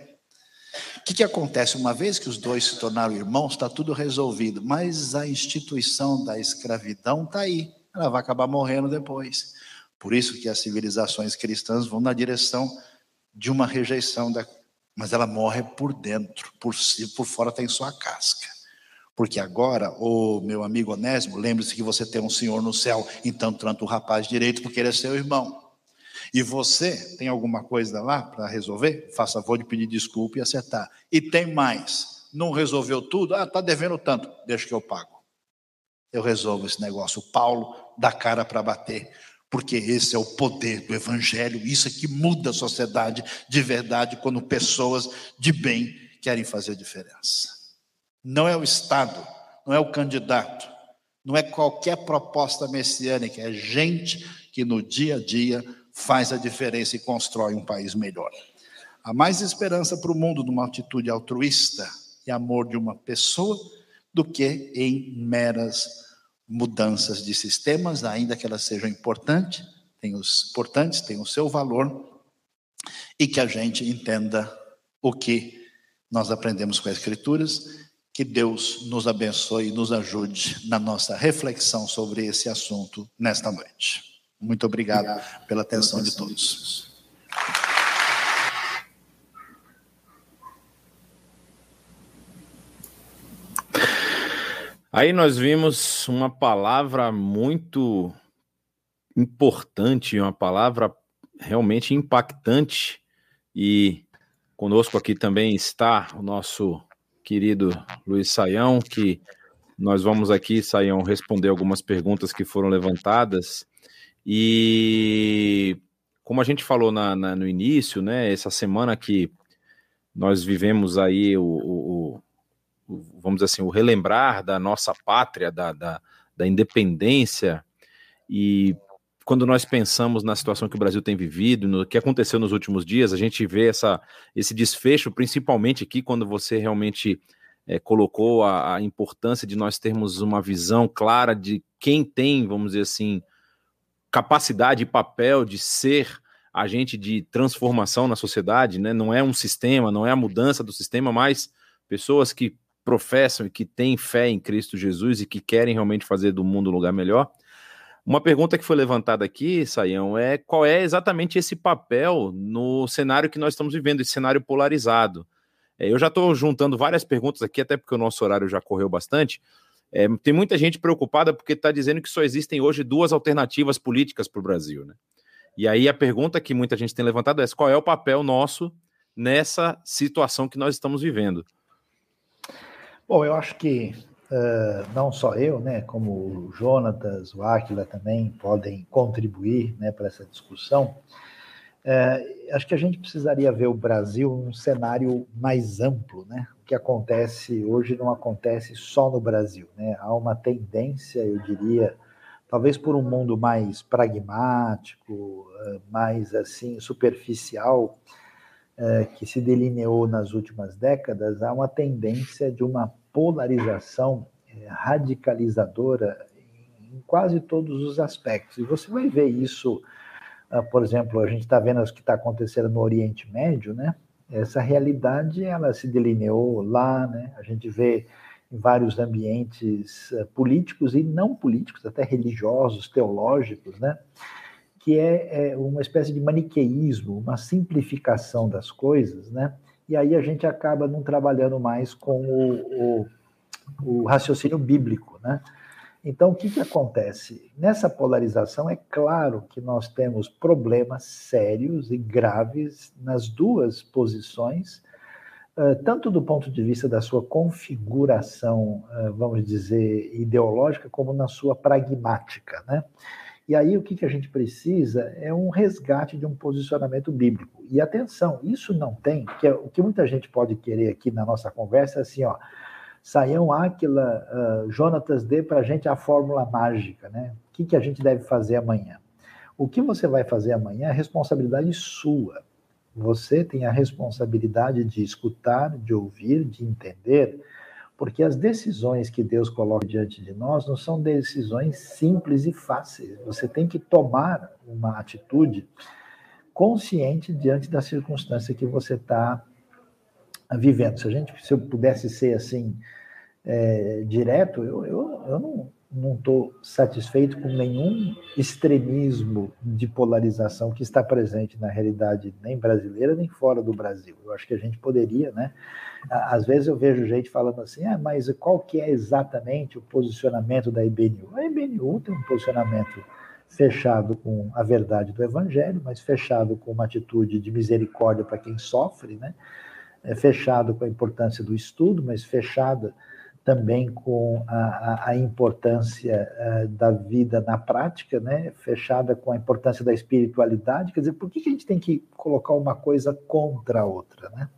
O que, que acontece? Uma vez que os dois se tornaram irmãos, está tudo resolvido, mas a instituição da escravidão está aí, ela vai acabar morrendo depois. Por isso que as civilizações cristãs vão na direção de uma rejeição, da, mas ela morre por dentro, por, si, por fora tem sua casca. Porque agora, o meu amigo Onésimo, lembre-se que você tem um senhor no céu, então trata o rapaz direito porque ele é seu irmão. E você tem alguma coisa lá para resolver? Faça favor de pedir desculpa e acertar. E tem mais. Não resolveu tudo? Ah, está devendo tanto. Deixa que eu pago. eu resolvo esse negócio. O Paulo dá cara para bater, porque esse é o poder do Evangelho, isso é que muda a sociedade de verdade quando pessoas de bem querem fazer diferença. Não é o Estado, não é o candidato, não é qualquer proposta messiânica, é gente que no dia a dia faz a diferença e constrói um país melhor. Há mais esperança para o mundo numa atitude altruísta e amor de uma pessoa do que em meras mudanças de sistemas, ainda que elas sejam importantes, têm os importantes, têm o seu valor e que a gente entenda o que nós aprendemos com as escrituras que Deus nos abençoe e nos ajude na nossa reflexão sobre esse assunto nesta noite. Muito obrigado, obrigado pela atenção de todos. Aí nós vimos uma palavra muito importante, uma palavra realmente impactante, e conosco aqui também está o nosso querido Luiz Saião, que nós vamos aqui, Saião, responder algumas perguntas que foram levantadas. E como a gente falou na, na, no início, né, essa semana que nós vivemos aí o, o, o, vamos assim, o relembrar da nossa pátria, da, da, da independência, e quando nós pensamos na situação que o Brasil tem vivido, no que aconteceu nos últimos dias, a gente vê essa, esse desfecho, principalmente aqui, quando você realmente é, colocou a, a, importância de nós termos uma visão clara de quem tem, vamos dizer assim, capacidade e papel de ser agente de transformação na sociedade, né? Não é um sistema, não é a mudança do sistema, mas pessoas que professam e que têm fé em Cristo Jesus e que querem realmente fazer do mundo um lugar melhor. Uma pergunta que foi levantada aqui, Saião, é qual é exatamente esse papel no cenário que nós estamos vivendo, esse cenário polarizado. É, eu já estou juntando várias perguntas aqui, até porque o nosso horário já correu bastante. É, tem muita gente preocupada porque está dizendo que só existem hoje duas alternativas políticas para o Brasil. Né? E aí a pergunta que muita gente tem levantado é qual é o papel nosso nessa situação que nós estamos vivendo? Bom, eu acho que uh, não só eu, né, como o Jonatas, o Aquila também podem contribuir né, para essa discussão. Uh, acho que a gente precisaria ver o Brasil num cenário mais amplo, né? Que acontece hoje não acontece só no Brasil, né? Há uma tendência, eu diria, talvez por um mundo mais pragmático, mais assim superficial, que se delineou nas últimas décadas, há uma tendência de uma polarização é, radicalizadora em quase todos os aspectos. E você vai ver isso, ah, por exemplo, a gente está vendo o que está acontecendo no Oriente Médio, né? Essa realidade ela se delineou lá, né? A gente vê em vários ambientes ah, políticos e não políticos, até religiosos, teológicos, né? Que é, é uma espécie de maniqueísmo, uma simplificação das coisas, né? e aí a gente acaba não trabalhando mais com o, o, o raciocínio bíblico, né? Então, o que, que acontece? Nessa polarização, é claro que nós temos problemas sérios e graves nas duas posições, tanto do ponto de vista da sua configuração, vamos dizer, ideológica, como na sua pragmática, né? E aí o que, que a gente precisa é um resgate de um posicionamento bíblico. E atenção, isso não tem, que é, o que muita gente pode querer aqui na nossa conversa é assim, ó, Saião Áquila, uh, Jonatas, dê para a gente a fórmula mágica, né? O que, que a gente deve fazer amanhã? O que você vai fazer amanhã é responsabilidade sua. Você tem a responsabilidade de escutar, de ouvir, de entender, porque as decisões que Deus coloca diante de nós não são decisões simples e fáceis. Você tem que tomar uma atitude consciente diante da circunstância que você está vivendo. Se a gente, se eu pudesse ser assim é, direto, eu, eu, eu não, não estou satisfeito com nenhum extremismo de polarização que está presente na realidade nem brasileira nem fora do Brasil. Eu acho que a gente poderia, né? Às vezes eu vejo gente falando assim, ah, mas qual que é exatamente o posicionamento da IBNU? A IBNU tem um posicionamento fechado com a verdade do Evangelho, mas fechado com uma atitude de misericórdia para quem sofre, né? É fechado com a importância do estudo, mas fechada também com a, a importância uh, da vida na prática, né? fechada com a importância da espiritualidade. Quer dizer, por que, que a gente tem que colocar uma coisa contra a outra? Né?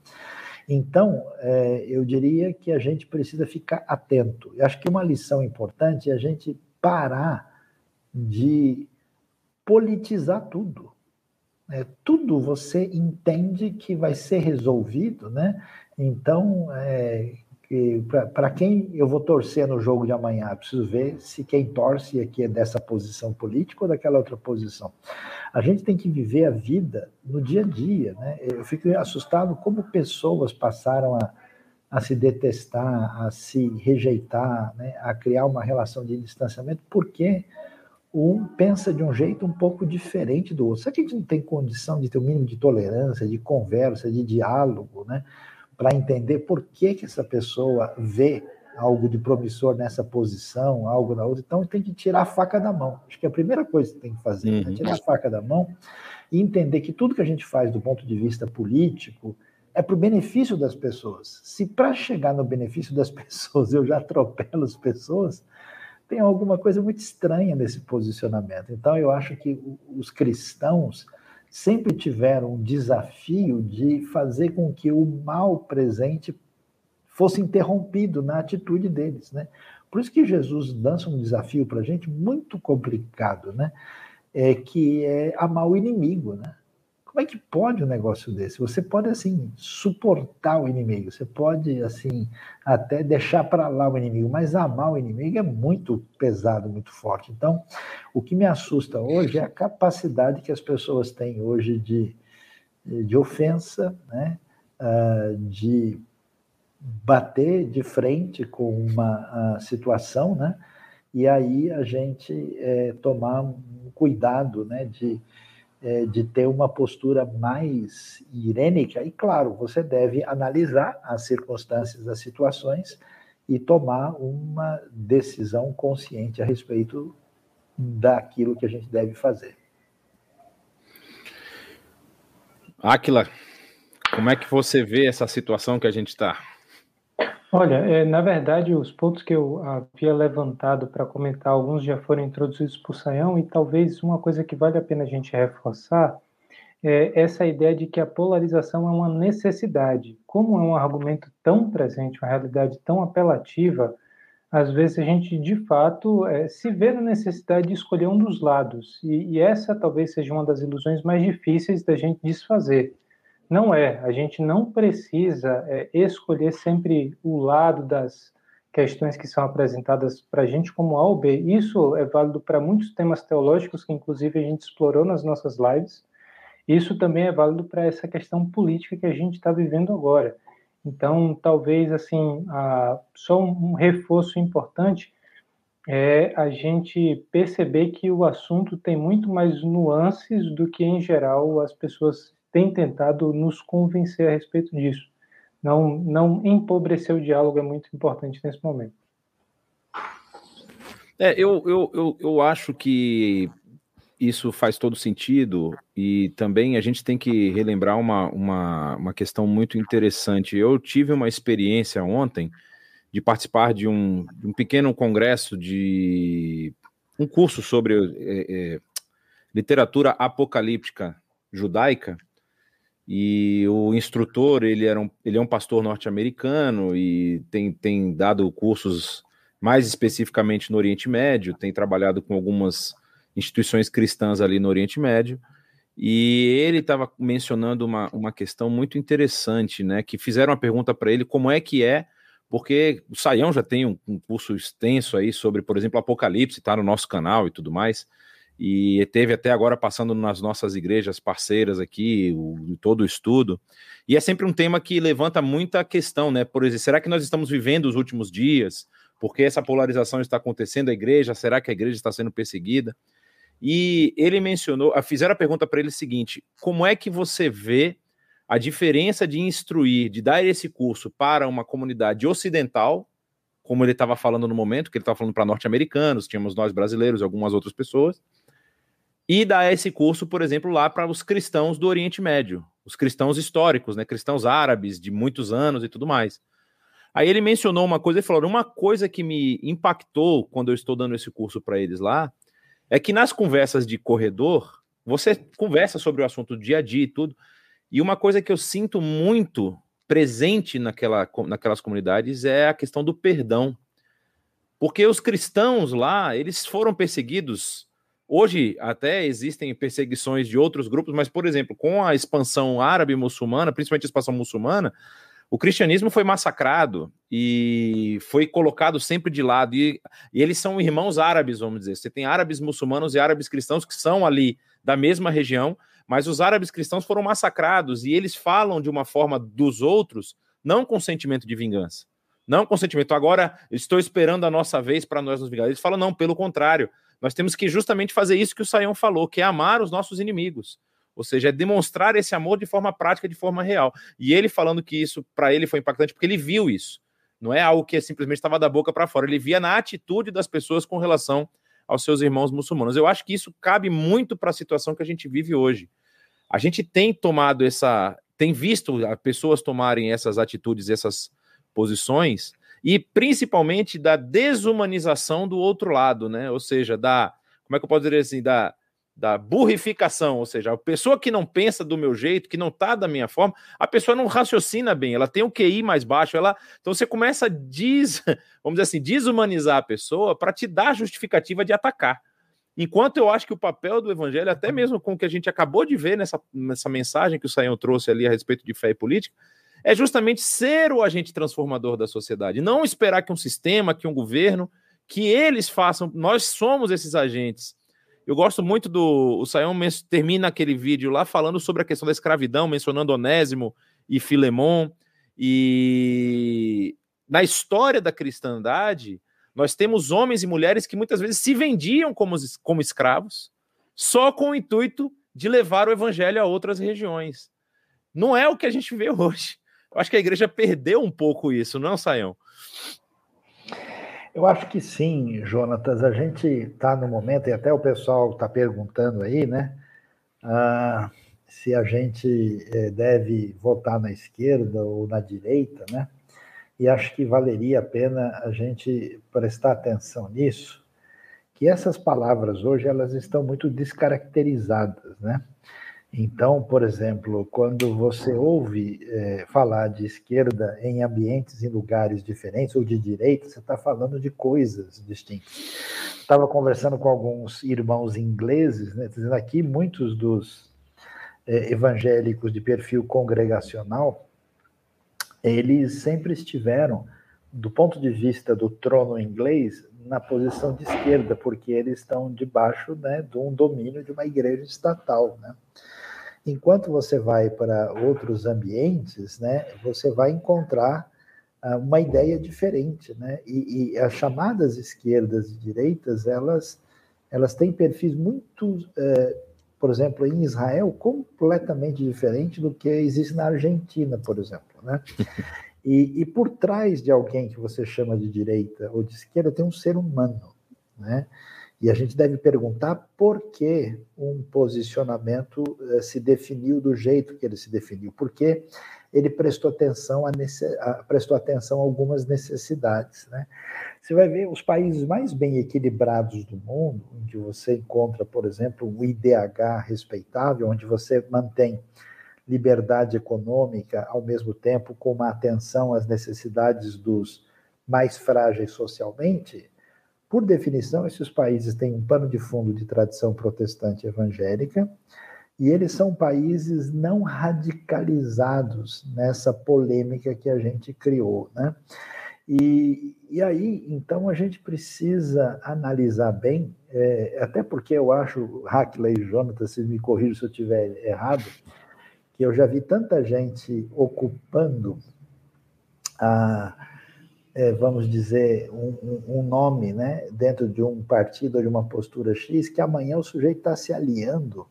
Então, é, eu diria que a gente precisa ficar atento. Eu acho que uma lição importante é a gente parar de politizar tudo. É, tudo você entende que vai ser resolvido, né? Então, é, para quem eu vou torcer no jogo de amanhã, preciso ver se quem torce aqui é dessa posição política ou daquela outra posição. A gente tem que viver a vida no dia a dia, né? Eu fico assustado como pessoas passaram a, a se detestar, a se rejeitar, né? a criar uma relação de distanciamento, porque um pensa de um jeito um pouco diferente do outro. Será que a gente não tem condição de ter o um mínimo de tolerância, de conversa, de diálogo, né? para entender por que, que essa pessoa vê algo de promissor nessa posição, algo na outra. Então, tem que tirar a faca da mão. Acho que é a primeira coisa que tem que fazer é uhum. é tirar a faca da mão e entender que tudo que a gente faz do ponto de vista político é para o benefício das pessoas. Se para chegar no benefício das pessoas eu já atropelo as pessoas, tem alguma coisa muito estranha nesse posicionamento. Então, eu acho que os cristãos sempre tiveram um desafio de fazer com que o mal presente fosse interrompido na atitude deles, né? Por isso que Jesus lança um desafio para a gente muito complicado, né? É que é amar o inimigo, né? Como é que pode um negócio desse? Você pode, assim, suportar o inimigo, você pode, assim, até deixar para lá o inimigo, mas amar o inimigo é muito pesado, muito forte. Então, o que me assusta hoje é a capacidade que as pessoas têm hoje de, de ofensa, né? Uh, de bater de frente com uma situação, né? E aí a gente é, tomar um cuidado, né? De é, de ter uma postura mais irênica, e claro, você deve analisar as circunstâncias, as situações e tomar uma decisão consciente a respeito daquilo que a gente deve fazer. Aquila, como é que você vê essa situação que a gente está? Olha, é, na verdade, os pontos que eu havia levantado para comentar, alguns já foram introduzidos por Sayão, e talvez uma coisa que vale a pena a gente reforçar é essa ideia de que a polarização é uma necessidade. Como é um argumento tão presente, uma realidade tão apelativa, às vezes a gente, de fato, é, se vê na necessidade de escolher um dos lados, e, e essa talvez seja uma das ilusões mais difíceis da gente desfazer não é. A gente não precisa é, escolher sempre o lado das questões que são apresentadas para a gente como A ou B. Isso é válido para muitos temas teológicos que, inclusive, a gente explorou nas nossas lives. Isso também é válido para essa questão política que a gente está vivendo agora. Então, talvez, assim, a, só um reforço importante é a gente perceber que o assunto tem muito mais nuances do que, em geral, as pessoas tem tentado nos convencer a respeito disso. Não, não empobrecer o diálogo é muito importante nesse momento. É, eu, eu, eu, eu acho que isso faz todo sentido e também a gente tem que relembrar uma, uma, uma questão muito interessante. Eu tive uma experiência ontem de participar de um, de um pequeno congresso de um curso sobre é, é, literatura apocalíptica judaica e o instrutor, ele, era um, ele é um pastor norte-americano e tem, tem dado cursos mais especificamente no Oriente Médio, tem trabalhado com algumas instituições cristãs ali no Oriente Médio. E ele estava mencionando uma, uma questão muito interessante, né? Que fizeram uma pergunta para ele como é que é, porque o Saião já tem um, um curso extenso aí sobre, por exemplo, Apocalipse, está no nosso canal e tudo mais e teve até agora passando nas nossas igrejas parceiras aqui, o, todo o estudo. E é sempre um tema que levanta muita questão, né? Por exemplo, será que nós estamos vivendo os últimos dias? Porque essa polarização está acontecendo a igreja? Será que a igreja está sendo perseguida? E ele mencionou, fizeram a pergunta para ele seguinte: como é que você vê a diferença de instruir, de dar esse curso para uma comunidade ocidental, como ele estava falando no momento, que ele estava falando para norte-americanos, tínhamos nós brasileiros e algumas outras pessoas, e dar esse curso, por exemplo, lá para os cristãos do Oriente Médio, os cristãos históricos, né, cristãos árabes de muitos anos e tudo mais. Aí ele mencionou uma coisa, ele falou: uma coisa que me impactou quando eu estou dando esse curso para eles lá é que nas conversas de corredor, você conversa sobre o assunto do dia a dia e tudo. E uma coisa que eu sinto muito presente naquela, naquelas comunidades é a questão do perdão. Porque os cristãos lá, eles foram perseguidos. Hoje até existem perseguições de outros grupos, mas, por exemplo, com a expansão árabe-muçulmana, principalmente a expansão muçulmana, o cristianismo foi massacrado e foi colocado sempre de lado. E, e, eles são irmãos árabes, vamos dizer. Você tem árabes muçulmanos e árabes cristãos que são ali da mesma região, mas os árabes cristãos foram massacrados e eles falam de uma forma dos outros, não com sentimento de vingança. Não com sentimento, agora estou esperando a nossa vez para nós nos vingar. Eles falam, não, pelo contrário, nós temos que justamente fazer isso que o Saião falou, que é amar os nossos inimigos. Ou seja, é demonstrar esse amor de forma prática, de forma real. E ele falando que isso para ele foi impactante porque ele viu isso. Não é algo que simplesmente estava da boca para fora. Ele via na atitude das pessoas com relação aos seus irmãos muçulmanos. Eu acho que isso cabe muito para a situação que a gente vive hoje. A gente tem tomado essa, tem visto pessoas tomarem essas atitudes, essas posições e principalmente da desumanização do outro lado, né? Ou seja, da como é que eu posso dizer assim, da da burrificação, ou seja, a pessoa que não pensa do meu jeito, que não tá da minha forma, a pessoa não raciocina bem, ela tem o um QI mais baixo, ela, então você começa a des, vamos dizer assim, desumanizar a pessoa para te dar a justificativa de atacar. Enquanto eu acho que o papel do evangelho, até mesmo com o que a gente acabou de ver nessa, nessa mensagem que o Saião trouxe ali a respeito de fé e política, é justamente ser o agente transformador da sociedade, não esperar que um sistema, que um governo, que eles façam, nós somos esses agentes eu gosto muito do. O Saião termina aquele vídeo lá falando sobre a questão da escravidão, mencionando Onésimo e Filemon. E na história da cristandade, nós temos homens e mulheres que muitas vezes se vendiam como, como escravos, só com o intuito de levar o evangelho a outras regiões. Não é o que a gente vê hoje. Eu acho que a igreja perdeu um pouco isso, não, Saião? Eu acho que sim, Jonatas. A gente está no momento, e até o pessoal está perguntando aí, né? Ah, se a gente eh, deve votar na esquerda ou na direita, né? E acho que valeria a pena a gente prestar atenção nisso, que essas palavras hoje elas estão muito descaracterizadas, né? Então, por exemplo, quando você ouve é, falar de esquerda em ambientes, em lugares diferentes, ou de direita, você está falando de coisas distintas. Estava conversando com alguns irmãos ingleses, né, dizendo aqui muitos dos é, evangélicos de perfil congregacional, eles sempre estiveram, do ponto de vista do trono inglês, na posição de esquerda, porque eles estão debaixo né, de um domínio de uma igreja estatal, né? enquanto você vai para outros ambientes, né, você vai encontrar uh, uma ideia diferente, né? E, e, as chamadas esquerdas e direitas, elas, elas têm perfis muito, uh, por exemplo, em Israel, completamente diferente do que existe na Argentina, por exemplo, né? E, e por trás de alguém que você chama de direita ou de esquerda tem um ser humano, né? E a gente deve perguntar por que um posicionamento eh, se definiu do jeito que ele se definiu, porque ele prestou atenção a, a, prestou atenção a algumas necessidades. Né? Você vai ver os países mais bem equilibrados do mundo, onde você encontra, por exemplo, um IDH respeitável, onde você mantém liberdade econômica ao mesmo tempo com uma atenção às necessidades dos mais frágeis socialmente, por definição, esses países têm um pano de fundo de tradição protestante evangélica e eles são países não radicalizados nessa polêmica que a gente criou, né? E, e aí, então, a gente precisa analisar bem, é, até porque eu acho, Hackley e Jonathan, se me corrijam se eu estiver errado, que eu já vi tanta gente ocupando a é, vamos dizer, um, um, nome né, dentro de um partido ou de uma postura X, que amanhã o sujeito está se aliando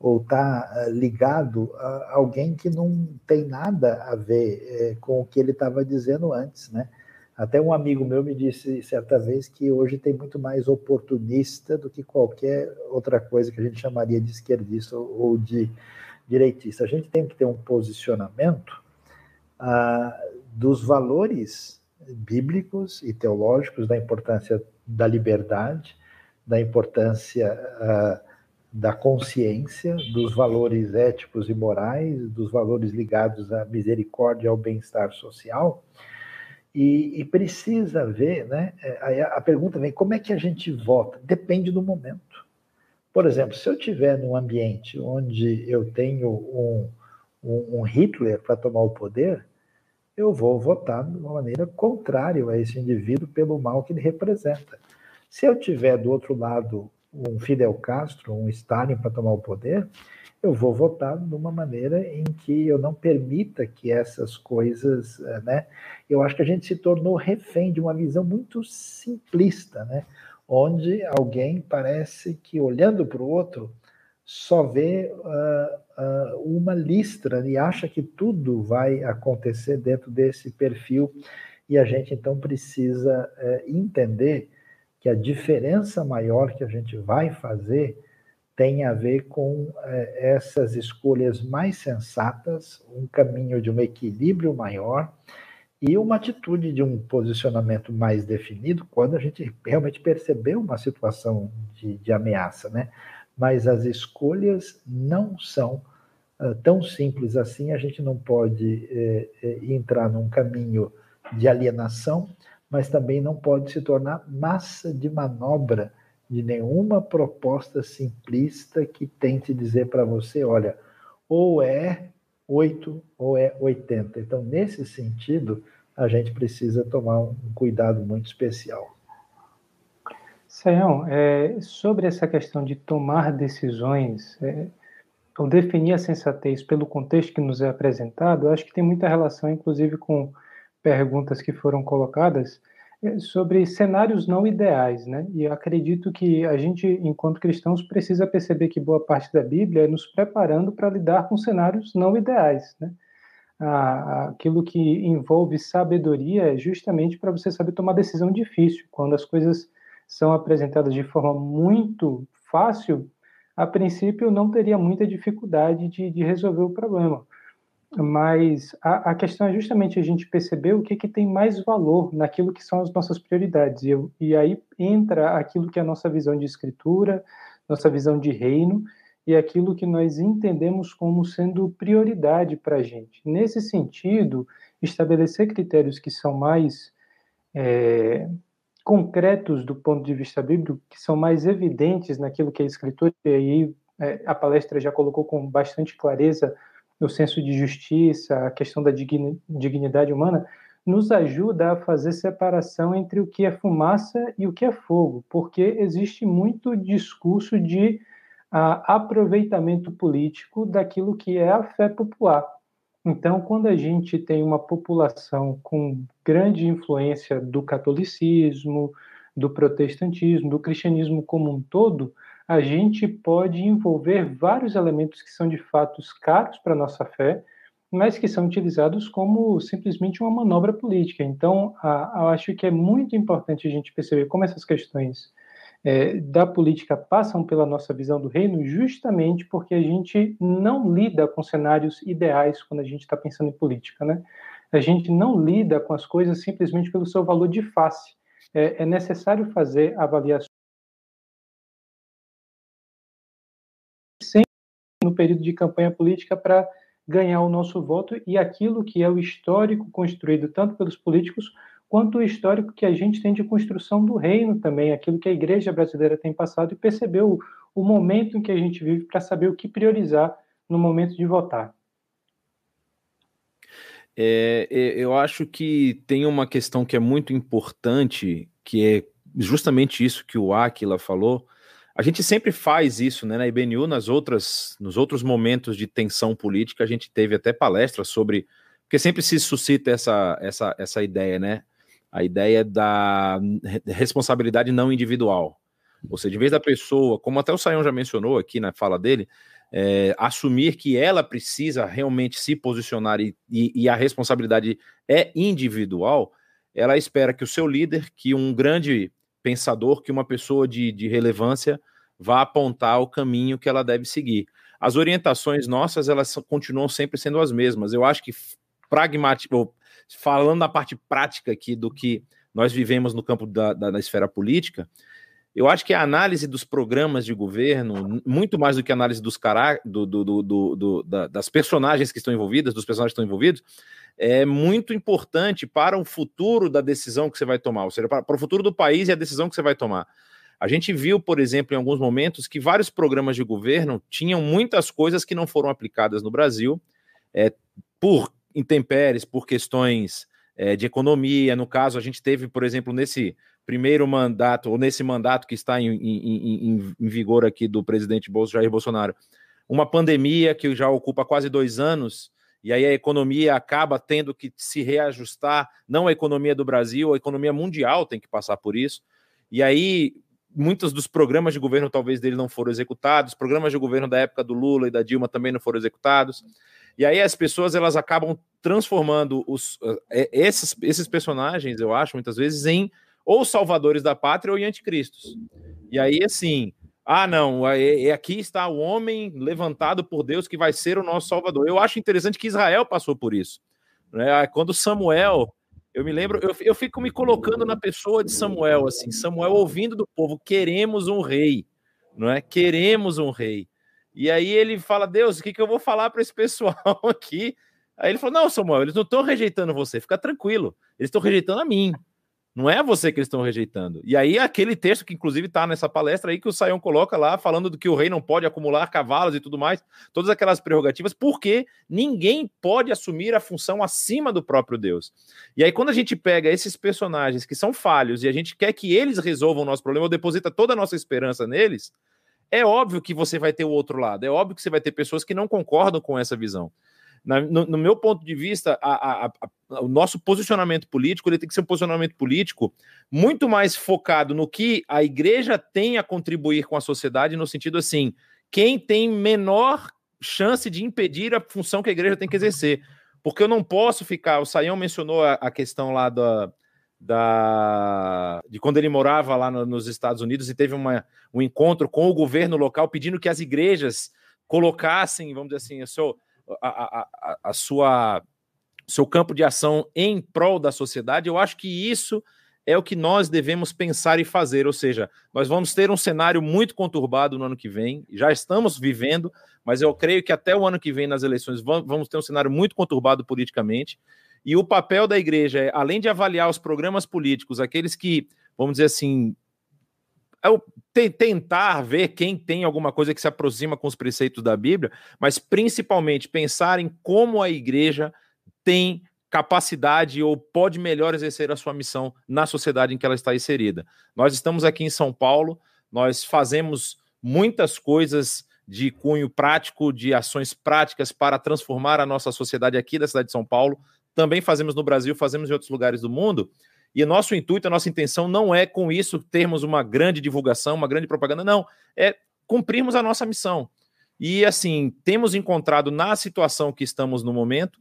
ou está uh, ligado a alguém que não tem nada a ver é, com o que ele estava dizendo antes. Né? Até um amigo meu me disse certa vez que hoje tem muito mais oportunista do que qualquer outra coisa que a gente chamaria de esquerdista ou de direitista. A gente tem que ter um posicionamento. Uh, dos valores bíblicos e teológicos da importância da liberdade, da importância uh, da consciência, dos valores éticos e morais, dos valores ligados à misericórdia e ao bem-estar social. E, e, precisa ver, né? É, a, a pergunta vem: como é que a gente vota? Depende do momento. Por exemplo, se eu estiver num ambiente onde eu tenho um, um, um Hitler para tomar o poder, eu vou votar de uma maneira contrária a esse indivíduo pelo mal que ele representa. Se eu tiver do outro lado um Fidel Castro, um Stalin para tomar o poder, eu vou votar de uma maneira em que eu não permita que essas coisas, eh, né? Eu acho que a gente se tornou refém de uma visão muito simplista, né? Onde alguém parece que olhando para o outro só vê uh, uh, uma listra e acha que tudo vai acontecer dentro desse perfil. E a gente então precisa uh, entender que a diferença maior que a gente vai fazer tem a ver com é, essas escolhas mais sensatas, um caminho de um equilíbrio maior e uma atitude de um posicionamento mais definido quando a gente realmente percebeu uma situação de, de ameaça, né? Mas as escolhas não são uh, tão simples assim, a gente não pode eh, eh, entrar num caminho de alienação mas também não pode se tornar massa de manobra de nenhuma proposta simplista que tente dizer para você, olha, ou é 8 ou é 80. Então, nesse sentido, a gente precisa tomar um cuidado muito especial. Sayão, é, sobre essa questão de tomar decisões, é, ou definir a sensatez pelo contexto que nos é apresentado, acho que tem muita relação, inclusive, com perguntas que foram colocadas sobre cenários não ideais, né? E eu acredito que a gente, enquanto cristãos, precisa perceber que boa parte da Bíblia é nos preparando para lidar com cenários não ideais, né? aquilo que envolve sabedoria é justamente para você saber tomar decisão difícil. Quando as coisas são apresentadas de forma muito fácil, a princípio não teria muita dificuldade de, de resolver o problema mas a, a, questão é justamente a gente perceber o que, que tem mais valor naquilo que são as nossas prioridades. E, eu, e aí entra aquilo que é a nossa visão de escritura, nossa visão de reino e aquilo que nós entendemos como sendo prioridade para a gente. Nesse sentido, estabelecer critérios que são mais é, concretos do ponto de vista bíblico, que são mais evidentes naquilo que é escritura, e aí é, a palestra já colocou com bastante clareza o senso de justiça, a questão da dignidade humana, nos ajuda a fazer separação entre o que é fumaça e o que é fogo, porque existe muito discurso de uh, aproveitamento político daquilo que é a fé popular. Então, quando a gente tem uma população com grande influência do catolicismo, do protestantismo, do cristianismo como um todo, a gente pode envolver vários elementos que são de fato caros para a nossa fé, mas que são utilizados como simplesmente uma manobra política. Então, a, eu acho que é muito importante a gente perceber como essas questões é, da política passam pela nossa visão do reino, justamente porque a gente não lida com cenários ideais quando a gente está pensando em política, né? A gente não lida com as coisas simplesmente pelo seu valor de face. É, é necessário fazer avaliações no período de campanha política para ganhar o nosso voto e aquilo que é o histórico construído tanto pelos políticos quanto o histórico que a gente tem de construção do reino também, aquilo que a igreja brasileira tem passado e percebeu o momento em que a gente vive para saber o que priorizar no momento de votar. É, é, eu acho que tem uma questão que é muito importante, que é justamente isso que o Aquila falou, a gente sempre faz isso, né? Na IBNU, nas outras, nos outros momentos de tensão política, a gente teve até palestras sobre. Porque sempre se suscita essa, essa, essa ideia, né? A ideia da responsabilidade não individual. Ou seja, em vez da pessoa, como até o Sayão já mencionou aqui na fala dele, é, assumir que ela precisa realmente se posicionar e, e, e, a responsabilidade é individual, ela espera que o seu líder, que um grande pensador que uma pessoa de, de relevância vá apontar o caminho que ela deve seguir. As orientações nossas, elas continuam sempre sendo as mesmas. Eu acho que pragmático, falando na parte prática aqui do que nós vivemos no campo da, da, da esfera política, eu acho que a análise dos programas de governo, muito mais do que a análise dos do, do, do, do da, das personagens que estão envolvidas, dos personagens que estão envolvidos, é muito importante para o futuro da decisão que você vai tomar, ou seja, para, para o futuro do país e a decisão que você vai tomar. A gente viu, por exemplo, em alguns momentos, que vários programas de governo tinham muitas coisas que não foram aplicadas no Brasil, é, por intempéries, por questões é, de economia. No caso, a gente teve, por exemplo, nesse primeiro mandato, ou nesse mandato que está em, em, em, em vigor aqui do presidente Jair Bolsonaro, uma pandemia que já ocupa quase dois anos, e aí a economia acaba tendo que se reajustar, não a economia do Brasil, a economia mundial tem que passar por isso. E aí muitos dos programas de governo talvez dele não foram executados, programas de governo da época do Lula e da Dilma também não foram executados. E aí as pessoas elas acabam transformando os, eh, esses, esses personagens, eu acho, muitas vezes, em ou salvadores da pátria ou anticristos. E aí, assim, ah, não, é, é, aqui está o homem levantado por Deus que vai ser o nosso salvador. Eu acho interessante que Israel passou por isso. Né? Quando Samuel, eu me lembro, eu, eu fico me colocando na pessoa de Samuel, assim, Samuel ouvindo do povo, queremos um rei, não é? Queremos um rei. E aí ele fala, Deus, o que, que eu vou falar para esse pessoal aqui? Aí ele falou, não, Samuel, eles não estão rejeitando você, fica tranquilo, eles estão rejeitando a mim. Não é você que eles estão rejeitando. E aí, aquele texto que, inclusive, está nessa palestra aí, que o Saião coloca lá, falando do que o rei não pode acumular cavalos e tudo mais, todas aquelas prerrogativas, porque ninguém pode assumir a função acima do próprio Deus. E aí, quando a gente pega esses personagens que são falhos e a gente quer que eles resolvam o nosso problema, ou deposita toda a nossa esperança neles, é óbvio que você vai ter o outro lado, é óbvio que você vai ter pessoas que não concordam com essa visão. Na, no, no, meu ponto de vista, a, a, a, o nosso posicionamento político ele tem que ser um posicionamento político muito mais focado no que a igreja tem a contribuir com a sociedade, no sentido assim, quem tem menor chance de impedir a função que a igreja tem que exercer. Porque eu não posso ficar. O Saião mencionou a, questão lá da, da, de quando ele morava lá no, nos Estados Unidos e teve uma, um encontro com o governo local pedindo que as igrejas colocassem, vamos dizer assim, o seu, a, a, a sua seu campo de ação em prol da sociedade, eu acho que isso é o que nós devemos pensar e fazer. Ou seja, nós vamos ter um cenário muito conturbado no ano que vem, já estamos vivendo, mas eu creio que até o ano que vem, nas eleições, vamos ter um cenário muito conturbado politicamente. E o papel da igreja é, além de avaliar os programas políticos, aqueles que, vamos dizer assim, é tentar ver quem tem alguma coisa que se aproxima com os preceitos da Bíblia, mas principalmente pensar em como a igreja tem capacidade ou pode melhor exercer a sua missão na sociedade em que ela está inserida. Nós estamos aqui em São Paulo, nós fazemos muitas coisas de cunho prático, de ações práticas para transformar a nossa sociedade aqui da cidade de São Paulo. Também fazemos no Brasil, fazemos em outros lugares do mundo. E nosso intuito, a nossa intenção não é com isso termos uma grande divulgação, uma grande propaganda, não. É cumprirmos a nossa missão. E assim, temos encontrado na situação que estamos no momento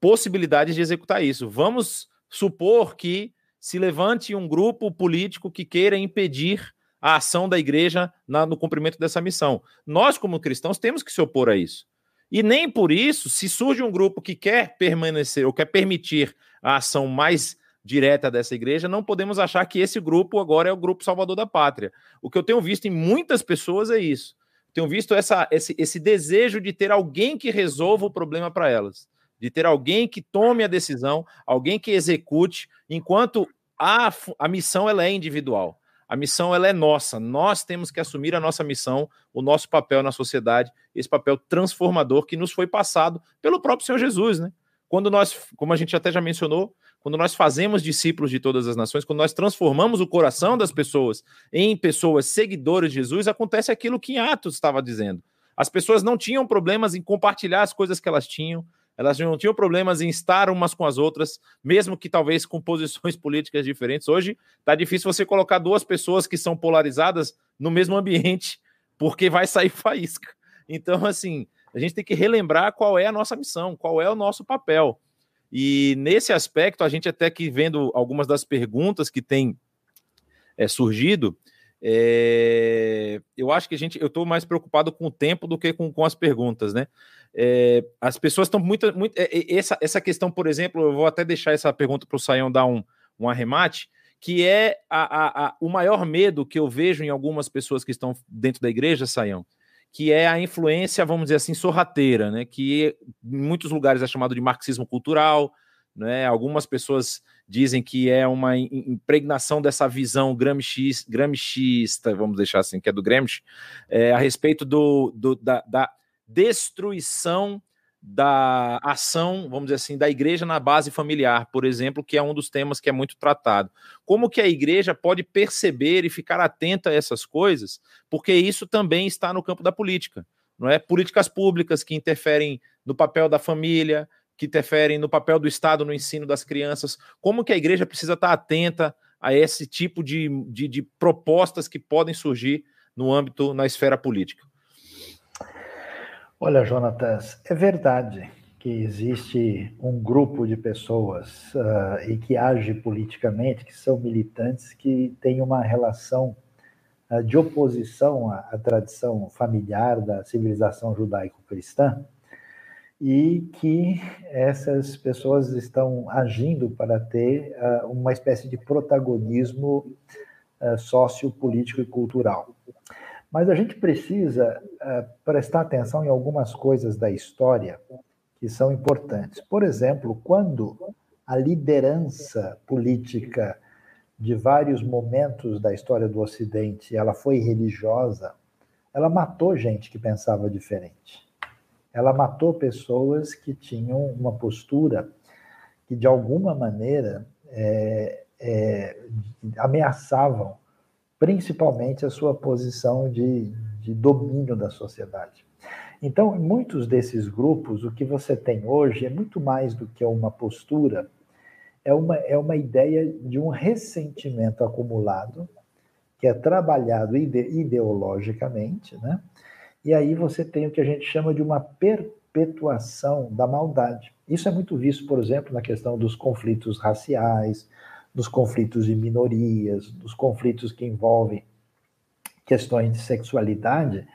possibilidades de executar isso. Vamos supor que se levante um grupo político que queira impedir a ação da igreja na, no cumprimento dessa missão. Nós, como cristãos, temos que se opor a isso. E nem por isso, se surge um grupo que quer permanecer ou quer permitir a ação mais direta dessa igreja, não podemos achar que esse grupo agora é o grupo salvador da pátria. O que eu tenho visto em muitas pessoas é isso. Tenho visto essa, esse, esse desejo de ter alguém que resolva o problema para elas, de ter alguém que tome a decisão, alguém que execute, enquanto a, a missão ela é individual. A missão ela é nossa. Nós temos que assumir a nossa missão, o nosso papel na sociedade, esse papel transformador que nos foi passado pelo próprio Senhor Jesus, né? Quando nós, como a gente até já mencionou, quando nós fazemos discípulos de todas as nações, quando nós transformamos o coração das pessoas em pessoas seguidores de Jesus, acontece aquilo que Atos estava dizendo. As pessoas não tinham problemas em compartilhar as coisas que elas tinham, elas não tinham problemas em estar umas com as outras, mesmo que talvez com posições políticas diferentes. Hoje está difícil você colocar duas pessoas que são polarizadas no mesmo ambiente, porque vai sair faísca. Então, assim, a gente tem que relembrar qual é a nossa missão, qual é o nosso papel. E nesse aspecto, a gente até que vendo algumas das perguntas que têm é, surgido, É, eu acho que a gente, eu estou mais preocupado com o tempo do que com, com as perguntas, né? É, as pessoas estão muito, muito essa, essa questão, por exemplo, eu vou até deixar essa pergunta para o Saião dar um, um arremate, que é a, a, a, o maior medo que eu vejo em algumas pessoas que estão dentro da igreja, Saião, que é a influência, vamos dizer assim, sorrateira, né? Que em muitos lugares é chamado de marxismo cultural, né? Algumas pessoas dizem que é uma impregnação dessa visão gramsci, gramsciista, vamos deixar assim, que é do Gramsci, é, a respeito do, do da, da, destruição da ação, vamos dizer assim, da igreja na base familiar, por exemplo, que é um dos temas que é muito tratado. Como que a igreja pode perceber e ficar atenta a essas coisas? Porque isso também está no campo da política, não é? Políticas públicas que interferem no papel da família, que interferem no papel do Estado no ensino das crianças, como que a igreja precisa estar atenta a esse tipo de, de, de propostas que podem surgir no âmbito, na esfera política? Olha, Jonatas, é verdade que existe um grupo de pessoas uh, e que age politicamente, que são militantes, que têm uma relação uh, de oposição à, à, tradição familiar da civilização judaico-cristã, e que essas pessoas estão agindo para ter uh, uma espécie de protagonismo uh, sociopolítico e cultural. Mas a gente precisa uh, prestar atenção em algumas coisas da história que são importantes. Por exemplo, quando a liderança política de vários momentos da história do Ocidente ela foi religiosa, ela matou gente que pensava diferente ela matou pessoas que tinham uma postura que, de alguma maneira, é, é, ameaçavam principalmente a sua posição de, de domínio da sociedade. Então, em muitos desses grupos, o que você tem hoje é muito mais do que uma postura, é uma, é uma ideia de um ressentimento acumulado, que é trabalhado ide, ideologicamente, né? E aí você tem o que a gente chama de uma perpetuação da maldade. Isso é muito visto, por exemplo, na questão dos conflitos raciais, dos conflitos de minorias, dos conflitos que envolvem questões de sexualidade,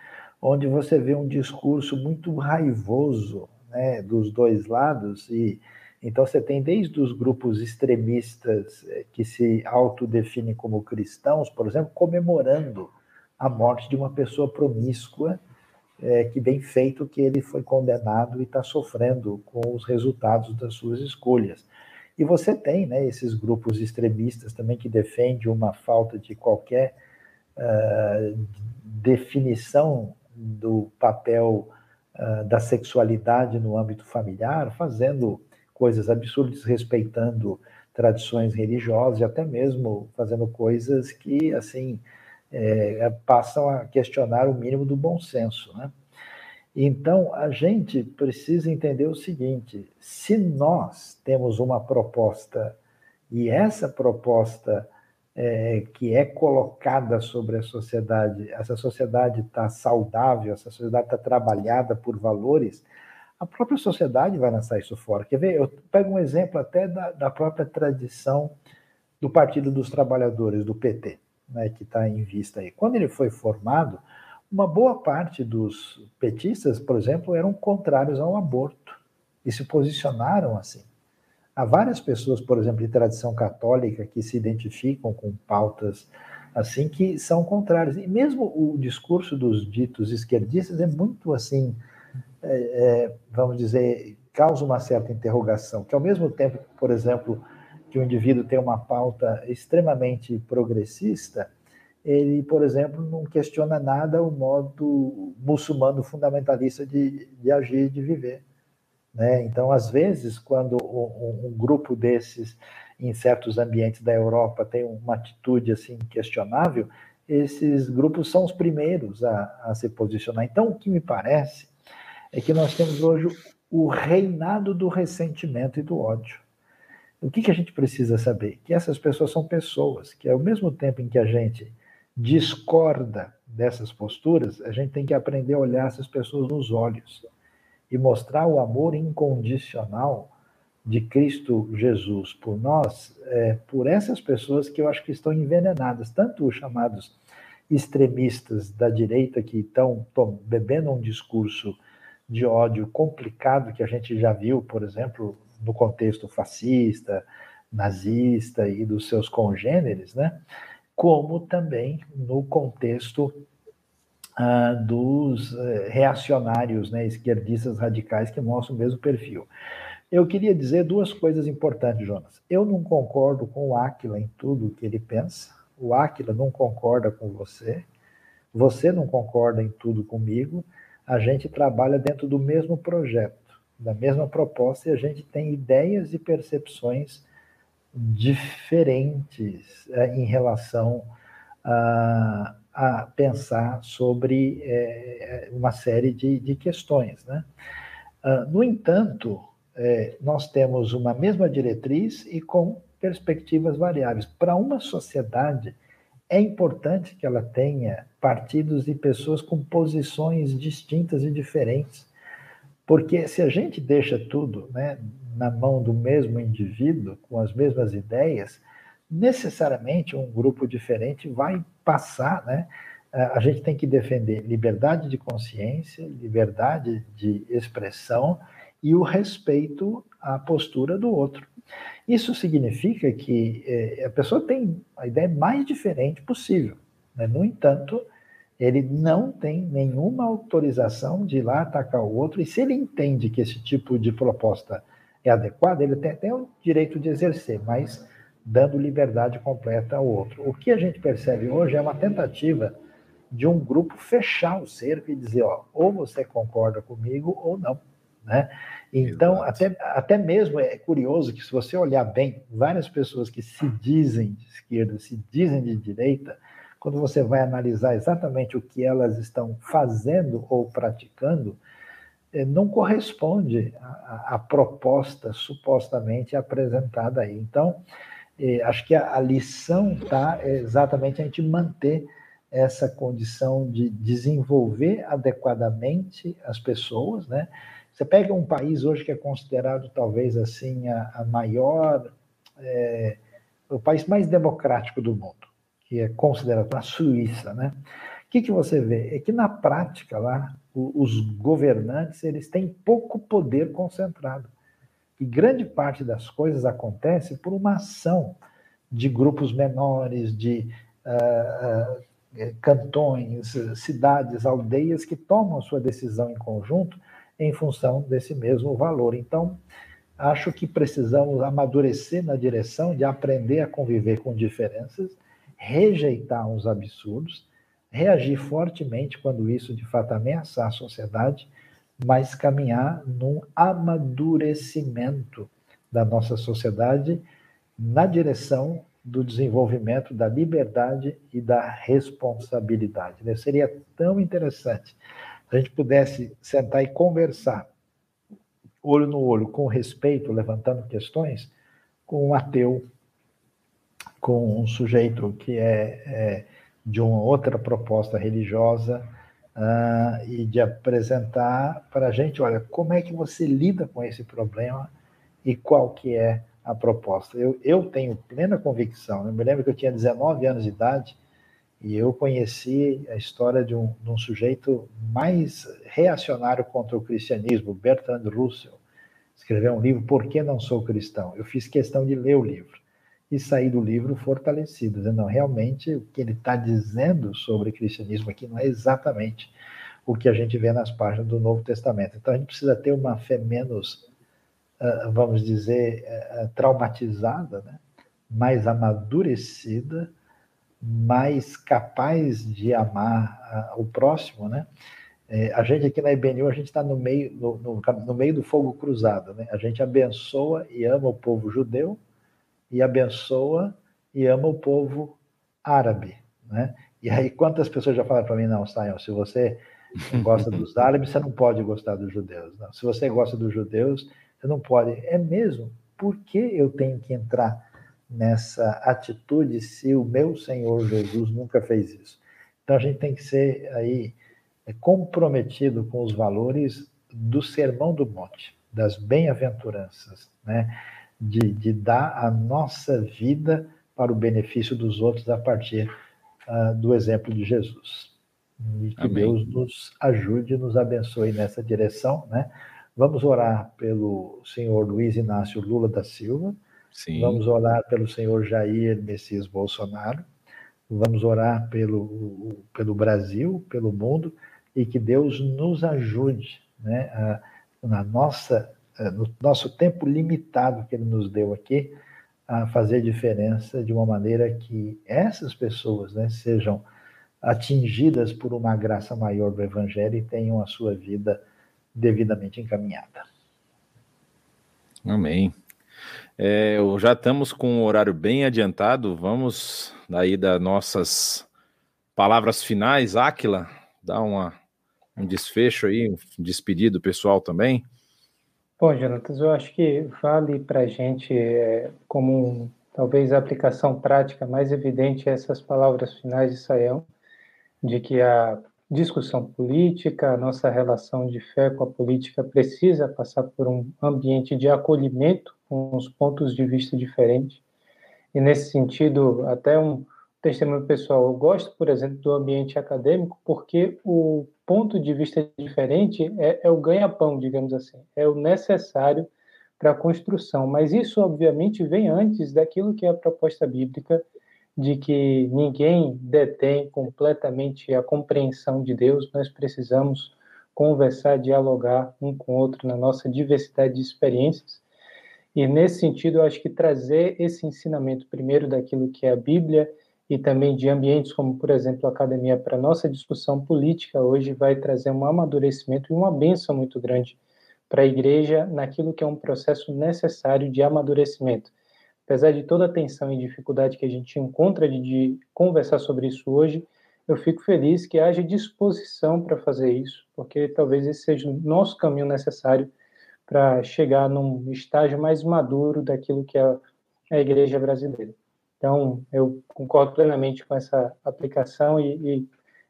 onde você vê um discurso muito raivoso né, dos dois lados e então você tem desde os grupos extremistas eh, que se autodefinem como cristãos, por exemplo, comemorando a morte de uma pessoa promíscua é, que bem feito que ele foi condenado e está sofrendo com os resultados das suas escolhas. E você tem né, esses grupos extremistas também que defendem uma falta de qualquer uh, definição do papel uh, da sexualidade no âmbito familiar, fazendo coisas absurdas, respeitando tradições religiosas e até mesmo fazendo coisas que, assim, é, passam a questionar o mínimo do bom senso. Né? Então, a gente precisa entender o seguinte: se nós temos uma proposta e essa proposta é, que é colocada sobre a sociedade, essa sociedade está saudável, essa sociedade está trabalhada por valores, a própria sociedade vai lançar isso fora. Quer ver? Eu pego um exemplo até da, da própria tradição do Partido dos Trabalhadores, do PT né, que está em vista aí. Quando ele foi formado, uma boa parte dos petistas, por exemplo, eram contrários ao aborto e se posicionaram assim. Há várias pessoas, por exemplo, de tradição católica que se identificam com pautas assim que são contrárias. E mesmo o discurso dos ditos esquerdistas é muito assim, é, é, vamos dizer, causa uma certa interrogação, que ao mesmo tempo, por exemplo, que o indivíduo tem uma pauta extremamente progressista, ele, por exemplo, não questiona nada o modo muçulmano fundamentalista de, de agir, de viver. Né? Então, às vezes, quando um, um, grupo desses, em certos ambientes da Europa, tem uma atitude assim questionável, esses grupos são os primeiros a, a se posicionar. Então, o que me parece é que nós temos hoje o reinado do ressentimento e do ódio. O que, que a gente precisa saber? Que essas pessoas são pessoas, que ao mesmo tempo em que a gente discorda dessas posturas, a gente tem que aprender a olhar essas pessoas nos olhos e mostrar o amor incondicional de Cristo Jesus por nós, é, por essas pessoas que eu acho que estão envenenadas, tanto os chamados extremistas da direita que estão bebendo um discurso de ódio complicado que a gente já viu, por exemplo, no contexto fascista, nazista e dos seus congêneres, né? Como também no contexto ah, dos eh, reacionários, né, esquerdistas radicais que mostram o mesmo perfil. Eu queria dizer duas coisas importantes, Jonas. Eu não concordo com o Aquila em tudo que ele pensa, o Aquila não concorda com você, você não concorda em tudo comigo, a gente trabalha dentro do mesmo projeto, da mesma proposta, e a gente tem ideias e percepções diferentes é, em relação a, a pensar sobre é, uma série de, de questões. Né? Uh, no entanto, é, nós temos uma mesma diretriz e com perspectivas variáveis. Para uma sociedade, é importante que ela tenha partidos e pessoas com posições distintas e diferentes, porque se a gente deixa tudo né, na mão do mesmo indivíduo, com as mesmas ideias, necessariamente um grupo diferente vai passar, né? A gente tem que defender liberdade de consciência, liberdade de expressão e o respeito à postura do outro. Isso significa que eh, a pessoa tem a ideia mais diferente possível. Né? No entanto, ele não tem nenhuma autorização de ir lá atacar o outro, e se ele entende que esse tipo de proposta é adequada, ele tem até o direito de exercer, mas dando liberdade completa ao outro. O que a gente percebe hoje é uma tentativa de um grupo fechar o cerco e dizer, ó, ou você concorda comigo ou não. Né? Então, até, até mesmo é curioso que, se você olhar bem, várias pessoas que se dizem de esquerda, se dizem de direita, quando você vai analisar exatamente o que elas estão fazendo ou praticando, não corresponde à, à proposta supostamente apresentada aí. Então, eh, acho que a, a lição está exatamente a gente manter essa condição de desenvolver adequadamente as pessoas, né? Você pega um país hoje que é considerado talvez assim a, a maior, é, o país mais democrático do mundo, que é considerado a Suíça, né? O que, que você vê? É que na prática lá, os governantes eles têm pouco poder concentrado. E grande parte das coisas acontece por uma ação de grupos menores, de uh, uh, cantões, cidades, aldeias que tomam a sua decisão em conjunto em função desse mesmo valor. Então, acho que precisamos amadurecer na direção de aprender a conviver com diferenças, rejeitar uns absurdos, reagir fortemente quando isso de fato ameaçar a sociedade, mas caminhar num amadurecimento da nossa sociedade na direção do desenvolvimento da liberdade e da responsabilidade. Né? Seria tão interessante se a gente pudesse sentar e conversar, olho no olho, com respeito, levantando questões, com um ateu, com um sujeito que é, é de uma outra proposta religiosa, uh, e de apresentar para a gente, olha, como é que você lida com esse problema e qual que é a proposta. Eu, eu tenho plena convicção, eu me lembro que eu tinha 19 anos de idade, e eu conheci a história de um, de um, sujeito mais reacionário contra o cristianismo, Bertrand Russell. Escreveu um livro, Por que Não Sou Cristão? Eu fiz questão de ler o livro e saí do livro fortalecido, não, realmente o que ele está dizendo sobre cristianismo aqui não é exatamente o que a gente vê nas páginas do Novo Testamento. Então a gente precisa ter uma fé menos, ah, vamos dizer, eh, eh, traumatizada, né? mais amadurecida, mais capaz de amar uh, o próximo, né? É, a gente aqui na IBNU, a gente está no meio, no, no, no, meio do fogo cruzado, né? A gente abençoa e ama o povo judeu e abençoa e ama o povo árabe, né? E aí quantas pessoas já falaram para mim, não, Sayão, se você gosta dos árabes, você não pode gostar dos judeus. Não. Se você gosta dos judeus, você não pode. É mesmo? Por que eu tenho que entrar nessa atitude se o meu Senhor Jesus nunca fez isso. Então a gente tem que ser aí é, comprometido com os valores do Sermão do Monte, das bem-aventuranças, né? De, de dar a nossa vida para o benefício dos outros a partir uh, do exemplo de Jesus. E que Amém. Deus nos ajude, nos abençoe nessa direção, né? Vamos orar pelo senhor Luiz Inácio Lula da Silva. Sim. Vamos orar pelo senhor Jair Messias Bolsonaro. Vamos orar pelo, pelo Brasil, pelo mundo, e que Deus nos ajude, né, a, na nossa, no nosso tempo limitado que Ele nos deu aqui, a fazer diferença de uma maneira que essas pessoas né, sejam atingidas por uma graça maior do Evangelho e tenham a sua vida devidamente encaminhada. Amém. É, já estamos com o horário bem adiantado. Vamos daí das nossas palavras finais, Áquila, dá uma, um desfecho aí, um despedido pessoal também. Bom, Jonatas, eu acho que vale para a gente, é, como um, talvez a aplicação prática mais evidente, essas palavras finais de Saião, de que a discussão política, a nossa relação de fé com a política precisa passar por um ambiente de acolhimento com os pontos de vista diferentes. E nesse sentido, até um testemunho pessoal, eu gosto, por exemplo, do ambiente acadêmico porque o ponto de vista diferente é, é o ganha-pão, digamos assim, é o necessário para a construção. Mas isso, obviamente, vem antes daquilo que é a proposta bíblica de que ninguém detém completamente a compreensão de Deus, nós precisamos conversar, dialogar um com o outro na nossa diversidade de experiências. E nesse sentido, eu acho que trazer esse ensinamento primeiro daquilo que é a Bíblia e também de ambientes como, por exemplo, a academia para nossa discussão política hoje vai trazer um amadurecimento e uma benção muito grande para a igreja naquilo que é um processo necessário de amadurecimento. Apesar de toda a tensão e dificuldade que a gente encontra de, de conversar sobre isso hoje, eu fico feliz que haja disposição para fazer isso, porque talvez esse seja o nosso caminho necessário para chegar num estágio mais maduro daquilo que é a igreja brasileira. Então, eu concordo plenamente com essa aplicação e, e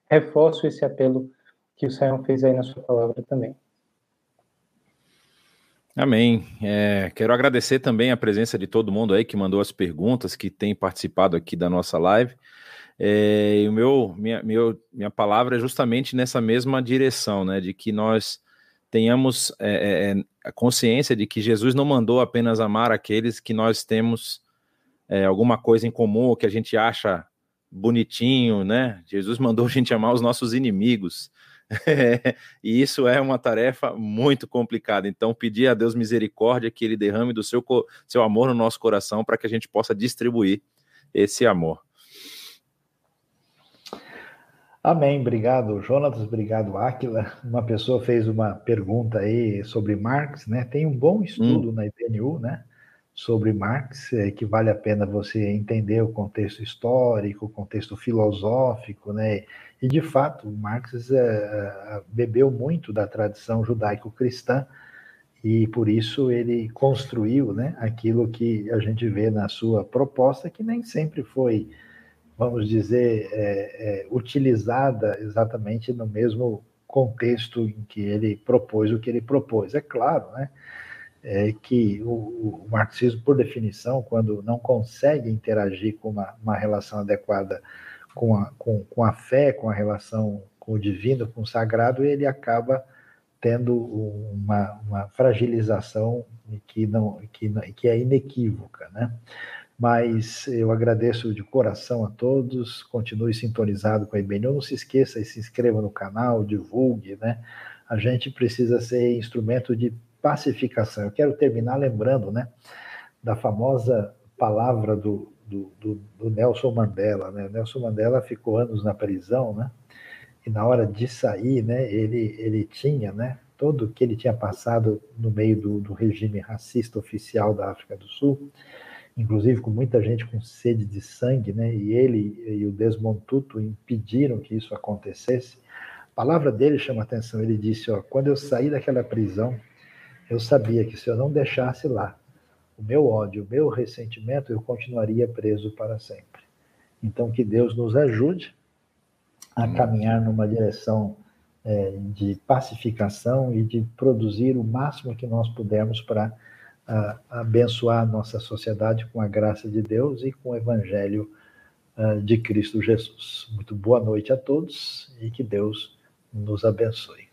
reforço esse apelo que o Sayão fez aí na sua palavra também. Amém. É, quero agradecer também a presença de todo mundo aí que mandou as perguntas, que tem participado aqui da nossa live. É, e o meu, minha, meu, minha palavra é justamente nessa mesma direção, né? De que nós tenhamos é, é, é a consciência de que Jesus não mandou apenas amar aqueles que nós temos é, alguma coisa em comum, que a gente acha bonitinho, né? Jesus mandou a gente amar os nossos inimigos. e isso é uma tarefa muito complicada. Então, pedir a Deus misericórdia que Ele derrame do seu, seu amor no nosso coração para que a gente possa distribuir esse amor. Amém, obrigado, Jonatas, obrigado, Áquila. Uma pessoa fez uma pergunta aí sobre Marx, né? Tem um bom estudo hum. na IPNU, né? Sobre Marx, é, que vale a pena você entender o contexto histórico, o contexto filosófico, né? E de fato, Marx é, é, bebeu muito da tradição judaico-cristã e por isso ele construiu, né, aquilo que a gente vê na sua proposta, que nem sempre foi, vamos dizer, é, é, utilizada exatamente no mesmo contexto em que ele propôs o que ele propôs. É claro, né? É que o, o, marxismo, por definição, quando não consegue interagir com uma, uma relação adequada com a, com, com a fé, com a relação com o divino, com o sagrado, ele acaba tendo uma, uma fragilização que, não, que, que é inequívoca, né? Mas eu agradeço de coração a todos, continue sintonizado com a IBNU, não se esqueça e se inscreva no canal, divulgue, né? A gente precisa ser instrumento de pacificação. Eu quero terminar lembrando né, da famosa palavra do, do, do, do Nelson Mandela. Né? Nelson Mandela ficou anos na prisão, né? e na hora de sair, né, ele, ele tinha né, todo o que ele tinha passado no meio do, do regime racista oficial da África do Sul, inclusive com muita gente com sede de sangue, né, e ele e o Desmond Tutu impediram que isso acontecesse. A palavra dele chama atenção, ele disse, ó, quando eu saí daquela prisão, eu sabia que se eu não deixasse lá o meu ódio, o meu ressentimento, eu continuaria preso para sempre. Então, que Deus nos ajude a caminhar numa direção é, de pacificação e de produzir o máximo que nós pudermos para abençoar a nossa sociedade com a graça de Deus e com o evangelho uh, de Cristo Jesus. Muito boa noite a todos e que Deus nos abençoe.